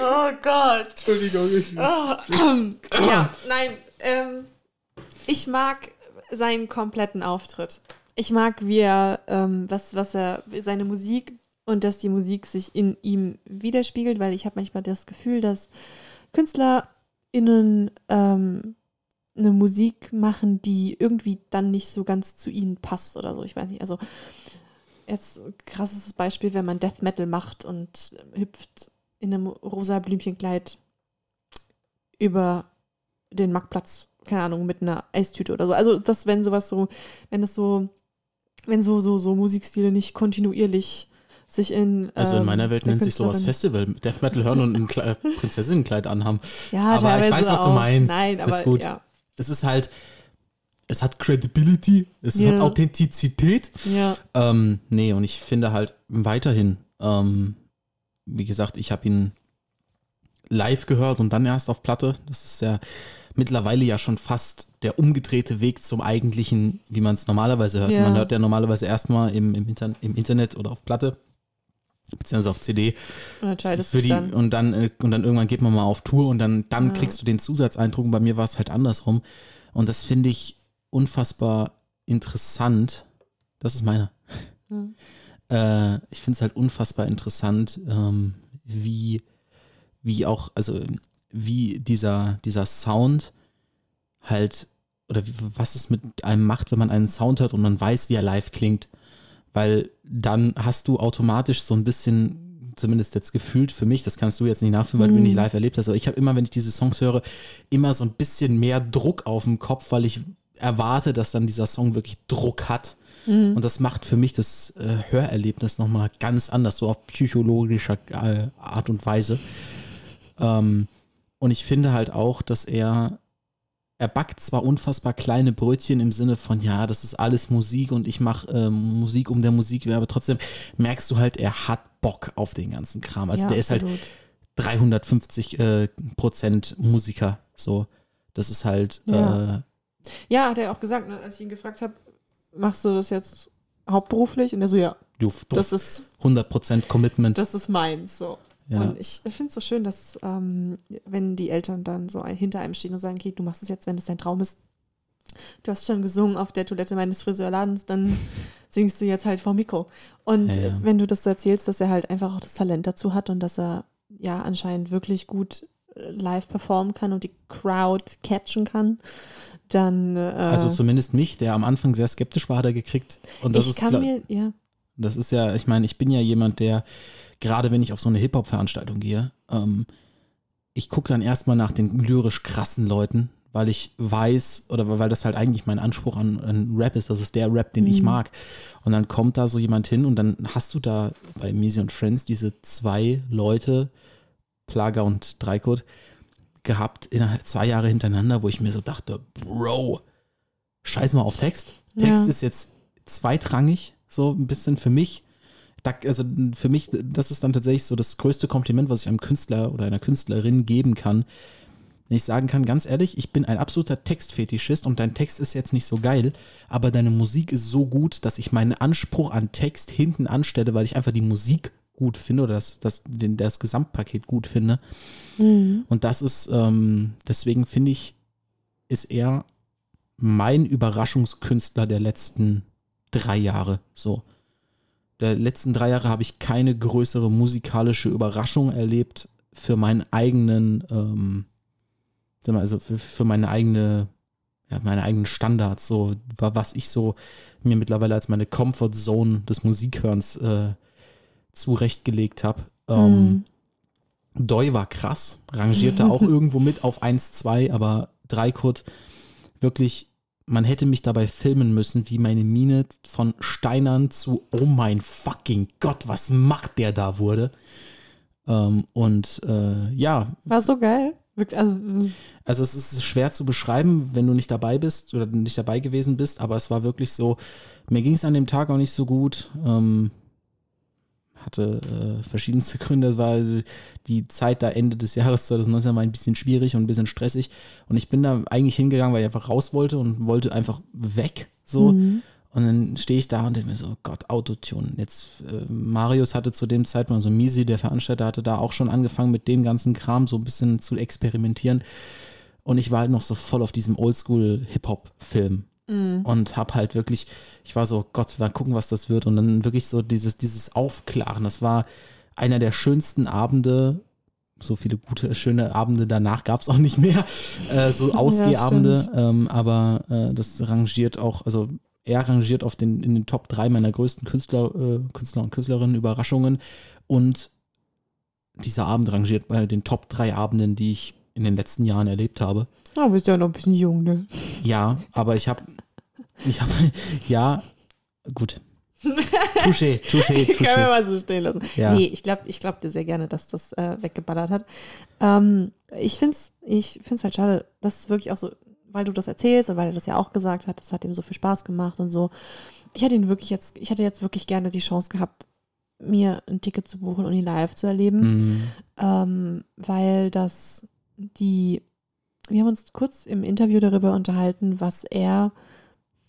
C: Oh Gott.
A: Entschuldigung. Ich
C: Oh, ja, nein. Ähm, ich mag seinen kompletten Auftritt. Ich mag, wie er, ähm, was, was er, seine Musik und dass die Musik sich in ihm widerspiegelt, weil ich habe manchmal das Gefühl, dass KünstlerInnen ähm, eine Musik machen, die irgendwie dann nicht so ganz zu ihnen passt oder so. Ich weiß nicht, also jetzt krasses Beispiel, wenn man Death Metal macht und hüpft in einem rosa Blümchenkleid über den Marktplatz, keine Ahnung, mit einer Eistüte oder so. Also das, wenn sowas so, wenn es so, wenn so, so, so Musikstile nicht kontinuierlich sich in.
A: Also in
C: ähm,
A: meiner Welt
C: der
A: nennt sich sowas Festival. Death Metal hören und ein Kle äh, Prinzessinnenkleid anhaben.
C: Ja,
A: aber ich weiß, was du meinst.
C: Nein,
A: Ist
C: aber
A: gut.
C: ja.
A: Es ist halt, es hat Credibility, es
C: Ja.
A: hat Authentizität.
C: Ja.
A: Ähm, nee, und ich finde halt weiterhin, ähm, wie gesagt, ich habe ihn live gehört und dann erst auf Platte. Das ist ja mittlerweile ja schon fast der umgedrehte Weg zum eigentlichen, wie man es normalerweise hört.
C: Ja.
A: Man hört ja normalerweise erstmal im, im, Inter im Internet oder auf Platte, beziehungsweise auf CD.
C: Und
A: die,
C: dann.
A: Und dann äh, und dann irgendwann geht man mal auf Tour und dann, dann
C: Ja.
A: kriegst du den Zusatzeindruck. Und Bei mir war es halt andersrum. Und das finde ich unfassbar interessant. Das ist meiner.
C: Hm.
A: Äh, ich finde es halt unfassbar interessant, ähm, wie, wie auch, also wie dieser, dieser Sound halt, oder was es mit einem macht, wenn man einen Sound hört und man weiß, wie er live klingt. Weil dann hast du automatisch so ein bisschen, zumindest jetzt gefühlt für mich, das kannst du jetzt nicht nachfühlen, weil du ihn nicht
C: Mhm.
A: live erlebt hast, aber ich habe immer, wenn ich diese Songs höre, immer so ein bisschen mehr Druck auf dem Kopf, weil ich erwarte, dass dann dieser Song wirklich Druck hat.
C: Mhm.
A: Und das macht für mich das äh, Hörerlebnis nochmal ganz anders, so auf psychologischer äh, Art und Weise. Ähm, und ich finde halt auch, dass er, er backt zwar unfassbar kleine Brötchen im Sinne von, ja, das ist alles Musik und ich mache äh, Musik um der Musik, aber trotzdem merkst du halt, er hat Bock auf den ganzen Kram. Also
C: ja,
A: der ist halt
C: absolut.
A: 350 äh, Prozent Musiker. So, das ist halt,
C: Ja.
A: äh,
C: Ja, hat er auch gesagt, ne, als ich ihn gefragt habe, machst du das jetzt hauptberuflich? Und er so, ja,
A: du,
C: das ist,
A: 100 Prozent Commitment.
C: das ist meins. So.
A: Ja.
C: Und ich finde es so schön, dass ähm, wenn die Eltern dann so hinter einem stehen und sagen, okay, du machst es jetzt, wenn es dein Traum ist. Du hast schon gesungen auf der Toilette meines Friseurladens, dann (laughs) singst du jetzt halt vor Mikro. Und
A: Ja, ja.
C: wenn du das so erzählst, dass er halt einfach auch das Talent dazu hat und dass er ja anscheinend wirklich gut äh, live performen kann und die Crowd catchen kann, dann äh,
A: Also zumindest mich, der am Anfang sehr skeptisch war, hat er gekriegt. Und das
C: ich
A: ist,
C: kann mir, ja,
A: das ist ja, ich meine, ich bin ja jemand, der, gerade wenn ich auf so eine Hip-Hop-Veranstaltung gehe, ähm, ich gucke dann erstmal nach den lyrisch krassen Leuten, weil ich weiß, oder weil das halt eigentlich mein Anspruch an, an Rap ist, das ist der Rap, den ich
C: Mhm.
A: mag. Und dann kommt da so jemand hin und dann hast du da bei Misi und Friends diese zwei Leute, Plaga und Dreikot, gehabt, innerhalb zwei Jahre hintereinander, wo ich mir so dachte, Bro, scheiß mal auf Text. Text
C: Ja.
A: ist jetzt zweitrangig, so ein bisschen für mich. Da, also für mich, das ist dann tatsächlich so das größte Kompliment, was ich einem Künstler oder einer Künstlerin geben kann. Wenn ich sagen kann, ganz ehrlich, ich bin ein absoluter Textfetischist und dein Text ist jetzt nicht so geil, aber deine Musik ist so gut, dass ich meinen Anspruch an Text hinten anstelle, weil ich einfach die Musik gut finde oder das, das, den, das Gesamtpaket gut finde.
C: Mhm.
A: Und das ist, ähm, deswegen finde ich, ist er mein Überraschungskünstler der letzten drei Jahre. So. Der letzten drei Jahre habe ich keine größere musikalische Überraschung erlebt für meinen eigenen, ähm, also für, für meine eigene, ja, meine eigenen Standards, so, wa- was ich so mir mittlerweile als meine Comfort Zone des Musikhörens äh, zurechtgelegt habe. Ähm,
C: Mhm.
A: Doi war krass, rangierte auch (laughs) irgendwo mit auf 1, 2, aber Dreikurt wirklich, man hätte mich dabei filmen müssen, wie meine Miene von Steinern zu Oh mein fucking Gott, was macht der da wurde. Ähm, und äh, ja,
C: War so geil. Wirklich, also,
A: also es ist schwer zu beschreiben, wenn du nicht dabei bist oder nicht dabei gewesen bist, aber es war wirklich so, mir ging es an dem Tag auch nicht so gut. Ähm, hatte äh, verschiedenste (laughs) Gründe. Es war also die Zeit da Ende des Jahres 2019 war ein bisschen schwierig und ein bisschen stressig. Und ich bin da eigentlich hingegangen, weil ich einfach raus wollte und wollte einfach weg. So.
C: mhm.
A: Und dann stehe ich da und denke mir so, Gott, Autotune. Jetzt, äh, Marius hatte zu dem Zeitpunkt, also Misi, der Veranstalter, hatte da auch schon angefangen mit dem ganzen Kram so ein bisschen zu experimentieren. Und ich war halt noch so voll auf diesem Oldschool-Hip-Hop-Film.
C: Mhm.
A: Und hab halt wirklich, ich war so, Gott, mal gucken, was das wird. Und dann wirklich so dieses, dieses Aufklaren. Das war einer der schönsten Abende. So viele gute, schöne Abende danach gab es auch nicht mehr. (laughs) Äh, so Ausgehabende.
C: stimmt.
A: ähm, aber äh, das rangiert auch, also er rangiert auf den, in den Top 3 meiner größten Künstler, äh, Künstler und Künstlerinnen Überraschungen. Und dieser Abend rangiert bei den Top 3 Abenden, die ich in den letzten Jahren erlebt habe.
C: Aber bist ja noch ein bisschen jung, ne?
A: Ja, aber ich habe, ich habe, (laughs) ja, gut. Touché, touché, (laughs)
C: Können wir
A: touché.
C: mal so stehen lassen.
A: Ja.
C: Nee, ich glaube ich glaub dir sehr gerne, dass das äh, weggeballert hat. Ähm, ich finde es ich find's halt schade, dass es wirklich auch so, weil du das erzählst und weil er das ja auch gesagt hat, das hat ihm so viel Spaß gemacht und so. Ich hatte ihn wirklich jetzt, ich hätte jetzt wirklich gerne die Chance gehabt, mir ein Ticket zu buchen und ihn live zu erleben,
A: Mhm.
C: ähm, weil das die, wir haben uns kurz im Interview darüber unterhalten, was er,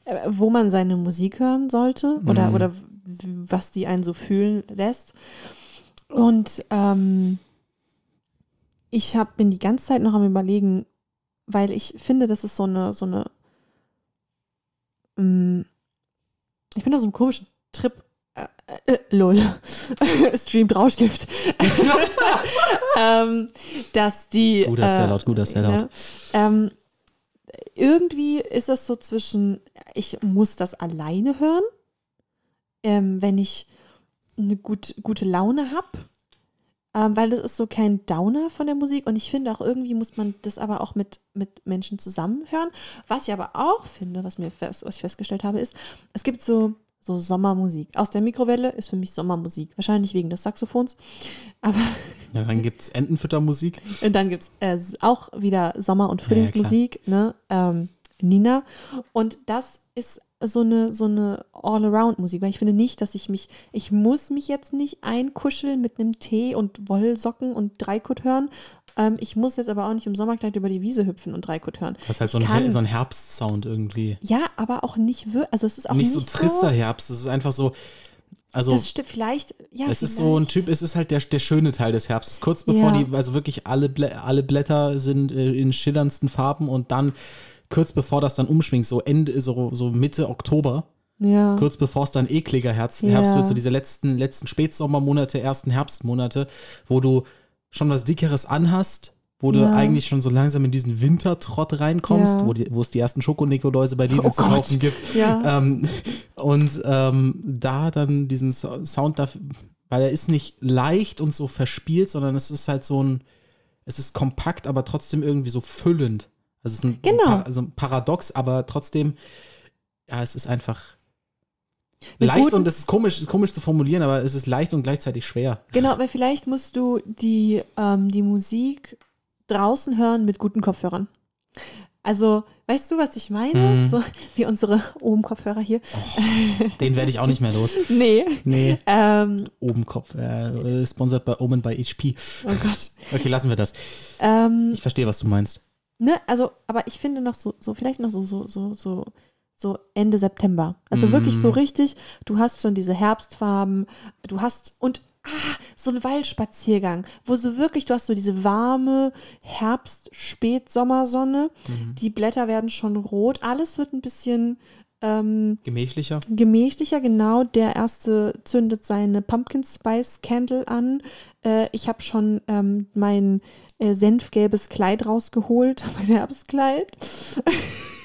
C: äh, wo man seine Musik hören sollte oder,
A: Mhm.
C: oder was die einen so fühlen lässt. Und ähm, ich hab, bin die ganze Zeit noch am überlegen, weil ich finde, das ist so eine, so eine, ähm, ich bin auf so einem komischen Trip, äh, äh, lol, (laughs) streamt Rauschgift, (laughs) ähm, dass die,
A: Guter Sellout, guter Sellout.
C: ne, ähm, irgendwie ist das so zwischen, ich muss das alleine hören, ähm, wenn ich eine gut, gute Laune habe, ähm, weil das ist so kein Downer von der Musik und ich finde auch irgendwie muss man das aber auch mit, mit Menschen zusammen hören. Was ich aber auch finde, was, mir fest, was ich festgestellt habe, ist, es gibt so, so Sommermusik. Aus der Mikrowelle ist für mich Sommermusik. Wahrscheinlich wegen des Saxophons. Aber (laughs)
A: Ja, dann gibt es Entenfüttermusik.
C: und dann gibt es äh, auch wieder Sommer- und Frühlingsmusik, ne? Ähm, Nina. Und das ist so eine, so eine All-Around-Musik, weil ich finde nicht, dass ich mich, ich muss mich jetzt nicht einkuscheln mit einem Tee und Wollsocken und Dreikut hören. Ähm, ich muss jetzt aber auch nicht im Sommerkleid über die Wiese hüpfen und Dreikut hören.
A: Das ist halt so ein,
C: kann-
A: so ein Herbstsound irgendwie.
C: Ja, aber auch nicht wirklich, also es ist auch
A: nicht
C: nicht,
A: so trister Herbst. Es ist einfach so, also
C: Das stimmt, vielleicht, ja,
A: es ist so ein
C: vielleicht.
A: Typ, es ist halt der, der schöne Teil des Herbstes. Kurz bevor
C: Ja.
A: die, also wirklich alle, Blä alle Blätter sind äh, in schillerndsten Farben und dann kurz bevor das dann umschwingt, so Ende, so, so Mitte Oktober,
C: Ja.
A: kurz bevor es dann ekliger Herbst,
C: Ja.
A: Herbst wird, so diese letzten, letzten Spätsommermonate, ersten Herbstmonate, wo du schon was Dickeres anhast, wo du
C: Ja.
A: eigentlich schon so langsam in diesen Wintertrott reinkommst,
C: Ja.
A: wo, die, wo es die ersten Schokonikoläuse bei Lidl
C: Oh
A: zu kaufen gibt.
C: Ja.
A: Ähm, und ähm, da dann diesen So- Sound, dafür, weil er ist nicht leicht und so verspielt, sondern es ist halt so ein, es ist kompakt, aber trotzdem irgendwie so füllend. Also es ist ein,
C: Genau.
A: Par also ein Paradox, aber trotzdem, ja, es ist einfach
C: Mit
A: leicht und es ist komisch, komisch zu formulieren, aber es ist leicht und gleichzeitig schwer.
C: Genau, weil vielleicht musst du die, ähm, die Musik draußen hören mit guten Kopfhörern. Also, weißt du, was ich meine?
A: Mhm.
C: So wie unsere Ohm-Kopfhörer hier.
A: Den werde ich auch nicht mehr los. (laughs)
C: Nee.
A: Nee,
C: Ähm,
A: oben Kopf. Äh, sponsored bei Omen bei HP.
C: oh Gott.
A: Okay, lassen wir das.
C: Ähm,
A: Ich verstehe, was du meinst.
C: ne, also, aber ich finde noch so, so vielleicht noch so, so, so, so, so Ende September. Also
A: Mm.
C: wirklich so richtig, du hast schon diese Herbstfarben, du hast und ah, so ein Waldspaziergang, wo so wirklich, du hast so diese warme Herbst-Spät-Sommersonne,
A: Mhm.
C: die Blätter werden schon rot, alles wird ein bisschen ähm,
A: Gemächlicher.
C: gemächlicher, genau. Der erste zündet seine Pumpkin Spice Candle an. Äh, ich habe schon ähm, mein äh, senfgelbes Kleid rausgeholt, (laughs) mein Herbstkleid. (laughs)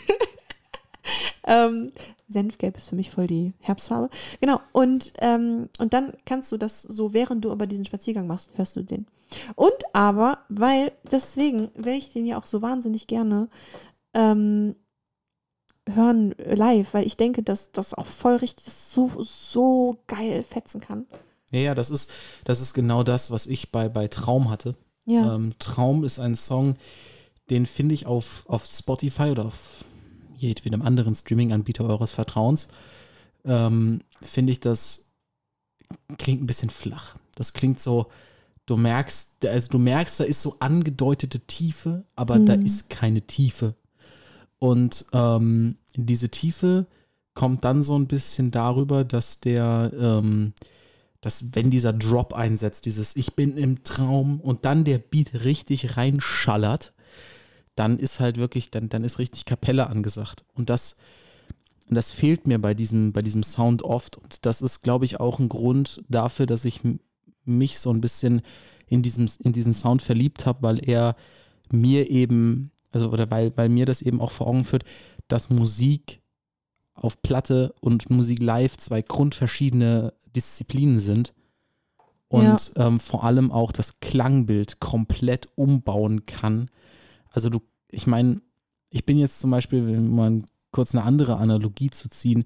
C: ähm, Senfgelb ist für mich voll die Herbstfarbe. Genau. Und, ähm, und dann kannst du das so, während du aber diesen Spaziergang machst, hörst du den. Und aber, weil, deswegen will ich den ja auch so wahnsinnig gerne ähm, hören äh, live, weil ich denke, dass das auch voll richtig so, so geil fetzen kann.
A: Ja, ja, das ist, das ist genau das, was ich bei, bei Traum hatte.
C: Ja.
A: Ähm, Traum ist ein Song, den finde ich auf, auf Spotify oder auf jedem anderen Streaming-Anbieter eures Vertrauens, ähm, finde ich, das klingt ein bisschen flach. Das klingt so, du merkst, also du merkst, da ist so angedeutete Tiefe, aber da
C: Mhm.
A: ist keine Tiefe. Und ähm, diese Tiefe kommt dann so ein bisschen darüber, dass der, ähm, dass wenn dieser Drop einsetzt, dieses Ich bin im Traum und dann der Beat richtig reinschallert, dann ist halt wirklich, dann, dann ist richtig Kapelle angesagt. Und das, und das fehlt mir bei diesem, bei diesem Sound oft. Und das ist, glaube ich, auch ein Grund dafür, dass ich mich so ein bisschen in, diesem, in diesen Sound verliebt habe, weil er mir eben, also oder weil, weil mir das eben auch vor Augen führt, dass Musik auf Platte und Musik live zwei grundverschiedene Disziplinen sind und ähm, vor allem auch das Klangbild komplett umbauen kann. Also du, ich meine, ich bin jetzt zum Beispiel, um mal kurz eine andere Analogie zu ziehen,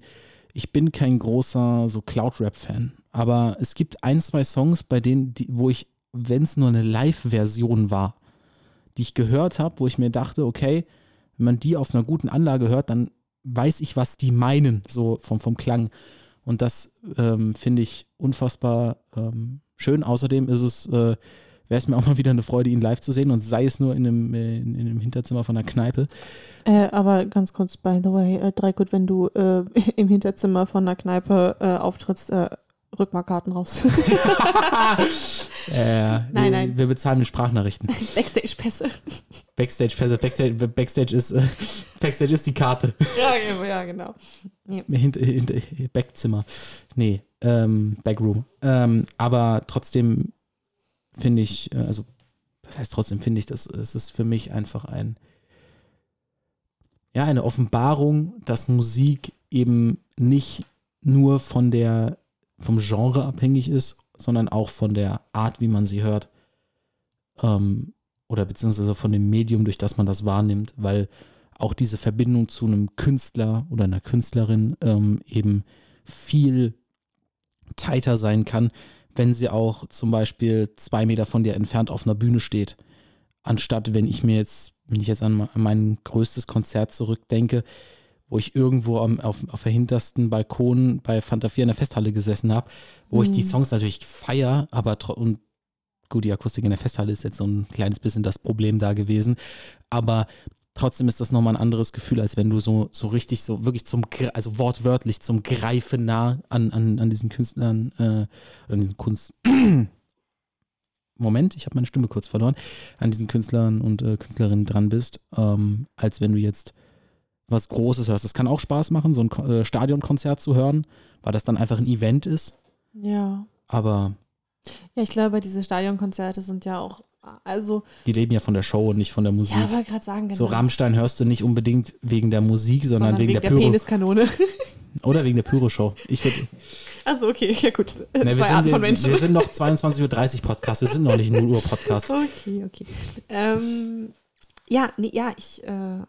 A: ich bin kein großer so Cloud-Rap-Fan, aber es gibt ein, zwei Songs, bei denen, die, wo ich, wenn es nur eine Live-Version war, die ich gehört habe, wo ich mir dachte, okay, wenn man die auf einer guten Anlage hört, dann weiß ich, was die meinen, so vom, vom Klang. Und das ähm, finde ich unfassbar ähm, schön. Außerdem ist es, äh, wäre es mir auch mal wieder eine Freude, ihn live zu sehen und sei es nur in einem, äh, in, in einem Hinterzimmer von einer Kneipe.
C: Äh, aber ganz kurz, by the way, äh, Dreikut, wenn du äh, (laughs) im Hinterzimmer von einer Kneipe äh, auftrittst, äh, rück mal Karten raus. (laughs)
A: äh,
C: Nein, nein.
A: Wir bezahlen mit Sprachnachrichten. (laughs)
C: Backstage-Pässe.
A: Backstage, also Backstage, Backstage ist, äh, Backstage ist die Karte.
C: ja, ja, genau.
A: Hinter, hinter, Backzimmer. Nee, ähm, Backroom. Ähm, aber trotzdem finde ich, äh, also, was heißt trotzdem finde ich, das, es ist für mich einfach ein, ja, eine Offenbarung, dass Musik eben nicht nur von der, vom Genre abhängig ist, sondern auch von der Art, wie man sie hört. Ähm, oder beziehungsweise von dem Medium, durch das man das wahrnimmt, weil auch diese Verbindung zu einem Künstler oder einer Künstlerin ähm, eben viel tighter sein kann, wenn sie auch zum Beispiel zwei Meter von dir entfernt auf einer Bühne steht. Anstatt wenn ich mir jetzt, wenn ich jetzt an, mein größtes Konzert zurückdenke, wo ich irgendwo am, auf, auf der hintersten Balkon bei Fanta 4 in der Festhalle gesessen habe, wo ich die
C: Mhm.
A: Songs natürlich feier, aber und gut, die Akustik in der Festhalle ist jetzt so ein kleines bisschen das Problem da gewesen, aber trotzdem ist das nochmal ein anderes Gefühl, als wenn du so, so richtig, so wirklich zum, also wortwörtlich zum Greifen nah an, an, an diesen Künstlern, äh, an diesen Kunst. Moment, ich habe meine Stimme kurz verloren, an diesen Künstlern und äh, Künstlerinnen dran bist, ähm, als wenn du jetzt was Großes hörst. Es kann auch Spaß machen, so ein äh, Stadionkonzert zu hören, weil das dann einfach ein Event ist.
C: Ja.
A: Aber
C: Ja, ich glaube, diese Stadionkonzerte sind ja auch, also,
A: die leben ja von der Show und nicht von der Musik.
C: ja, wollte gerade sagen, genau.
A: So Rammstein hörst du nicht unbedingt wegen der Musik, sondern, wegen, der, Pyro
C: Peniskanone. (laughs)
A: oder wegen der Pyro-Show. Ich würde
C: Also, okay, ja gut.
A: Ne, wir,
C: Zwei
A: sind,
C: Arten von Menschen.
A: wir sind noch 22.30 Uhr Podcast, wir sind noch nicht 0 Uhr Podcast. (laughs)
C: Okay, okay. Ähm, ja, nee, ja, ich, äh,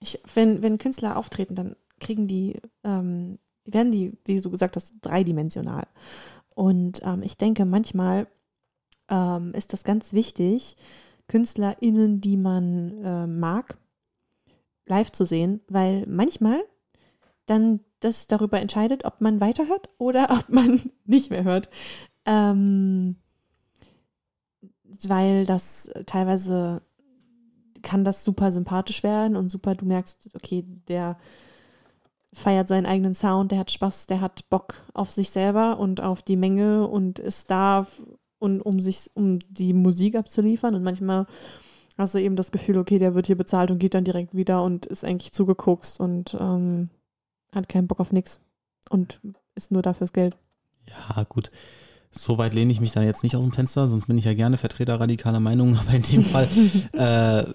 C: ich wenn, wenn Künstler auftreten, dann kriegen die, ähm, werden die, wie du gesagt hast, dreidimensional. Und ähm, ich denke, manchmal ähm, ist das ganz wichtig, KünstlerInnen, die man äh, mag, live zu sehen, weil manchmal dann das darüber entscheidet, ob man weiterhört oder (laughs) ob man nicht mehr hört. Ähm, weil das teilweise kann das super sympathisch werden und super, du merkst, okay, der feiert seinen eigenen Sound, der hat Spaß, der hat Bock auf sich selber und auf die Menge und ist da, und, um sich, um die Musik abzuliefern. Und manchmal hast du eben das Gefühl, okay, der wird hier bezahlt und geht dann direkt wieder und ist eigentlich zugeguckt und ähm, hat keinen Bock auf nichts und ist nur da fürs Geld.
A: Ja, gut. So weit lehne ich mich dann jetzt nicht aus dem Fenster, sonst bin ich ja gerne Vertreter radikaler Meinungen, (laughs) aber in dem Fall, (laughs) äh,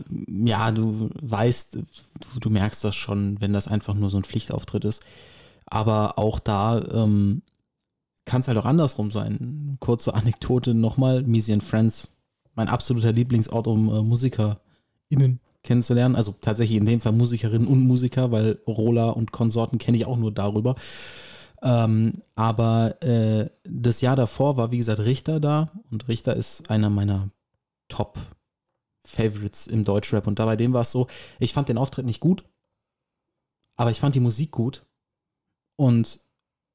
A: ja, du weißt, du, du, merkst das schon, wenn das einfach nur so ein Pflichtauftritt ist. Aber auch da ähm, kann es halt auch andersrum sein. Kurze Anekdote nochmal, Misi and Friends, mein absoluter Lieblingsort, um äh, MusikerInnen kennenzulernen. Also tatsächlich in dem Fall Musikerinnen und Musiker, weil Rola und Konsorten kenne ich auch nur darüber. Ähm, aber äh, das Jahr davor war, wie gesagt, Richter da und Richter ist einer meiner Top-Favorites im Deutschrap und da bei dem war es so, ich fand den Auftritt nicht gut, aber ich fand die Musik gut und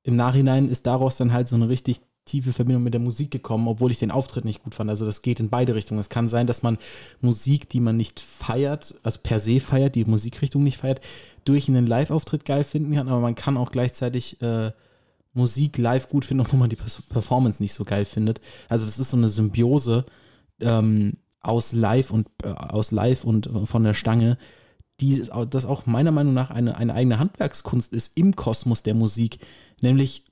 A: im Nachhinein ist daraus dann halt so eine richtig tiefe Verbindung mit der Musik gekommen, obwohl ich den Auftritt nicht gut fand. Also das geht in beide Richtungen. Es kann sein, dass man Musik, die man nicht feiert, also per se feiert, die Musikrichtung nicht feiert, durch einen Live-Auftritt geil finden kann, aber man kann auch gleichzeitig äh, Musik live gut finden, obwohl man die Performance nicht so geil findet. Also das ist so eine Symbiose ähm, aus Live und äh, aus Live und von der Stange, die das auch meiner Meinung nach eine, eine eigene Handwerkskunst ist im Kosmos der Musik. Nämlich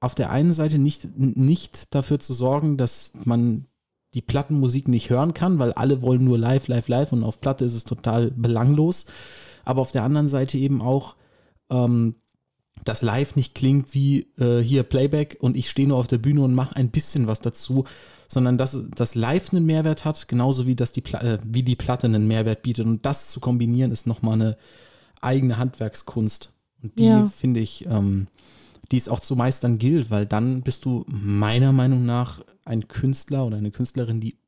A: auf der einen Seite nicht, nicht dafür zu sorgen, dass man die Plattenmusik nicht hören kann, weil alle wollen nur live, live, live und auf Platte ist es total belanglos aber auf der anderen Seite eben auch, ähm, dass live nicht klingt wie äh, hier Playback und ich stehe nur auf der Bühne und mache ein bisschen was dazu, sondern dass das live einen Mehrwert hat, genauso wie, dass die, äh, wie die Platte einen Mehrwert bietet. Und das zu kombinieren, ist nochmal eine eigene Handwerkskunst. Und die ja. finde ich, ähm, die es auch zu meistern gilt, weil dann bist du meiner Meinung nach ein Künstler oder eine Künstlerin, die,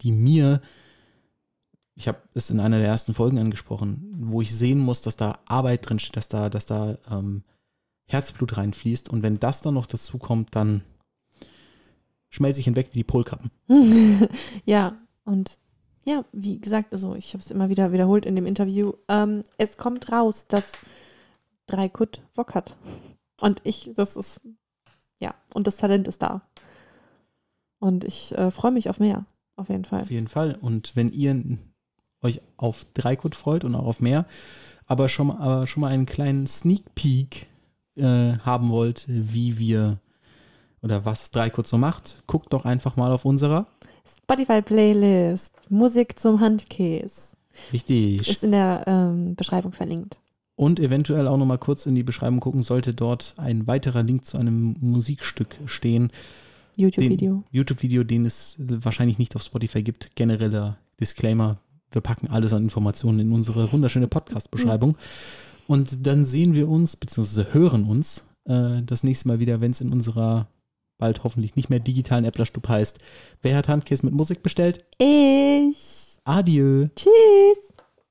A: die mir ich habe es in einer der ersten Folgen angesprochen, wo ich sehen muss, dass da Arbeit drinsteht, dass da, dass da ähm, Herzblut reinfließt. Und wenn das dann noch dazu kommt, dann schmelze ich hinweg wie die Polkappen. (laughs)
C: ja, und ja, wie gesagt, also ich habe es immer wieder wiederholt in dem Interview. Ähm, es kommt raus, dass Dreikut Bock hat. Und ich, das ist, ja, und das Talent ist da. Und ich äh, freue mich auf mehr, auf jeden Fall.
A: Auf jeden Fall. Und wenn ihr euch auf Dreikut freut und auch auf mehr, aber schon, aber schon mal einen kleinen Sneak Peek äh, haben wollt, wie wir oder was Dreikut so macht, guckt doch einfach mal auf unserer
C: Spotify-Playlist Musik zum Handkäse.
A: Richtig.
C: Ist in der ähm, Beschreibung verlinkt.
A: Und eventuell auch nochmal kurz in die Beschreibung gucken, sollte dort ein weiterer Link zu einem Musikstück stehen.
C: YouTube-Video.
A: YouTube-Video, den es wahrscheinlich nicht auf Spotify gibt. Genereller Disclaimer, wir packen alles an Informationen in unsere wunderschöne Podcast-Beschreibung. Und dann sehen wir uns, beziehungsweise hören uns äh, das nächste Mal wieder, wenn es in unserer bald hoffentlich nicht mehr digitalen Äpplerstub heißt. Wer hat Handkiss mit Musik bestellt?
C: Ich.
A: Adieu.
C: Tschüss.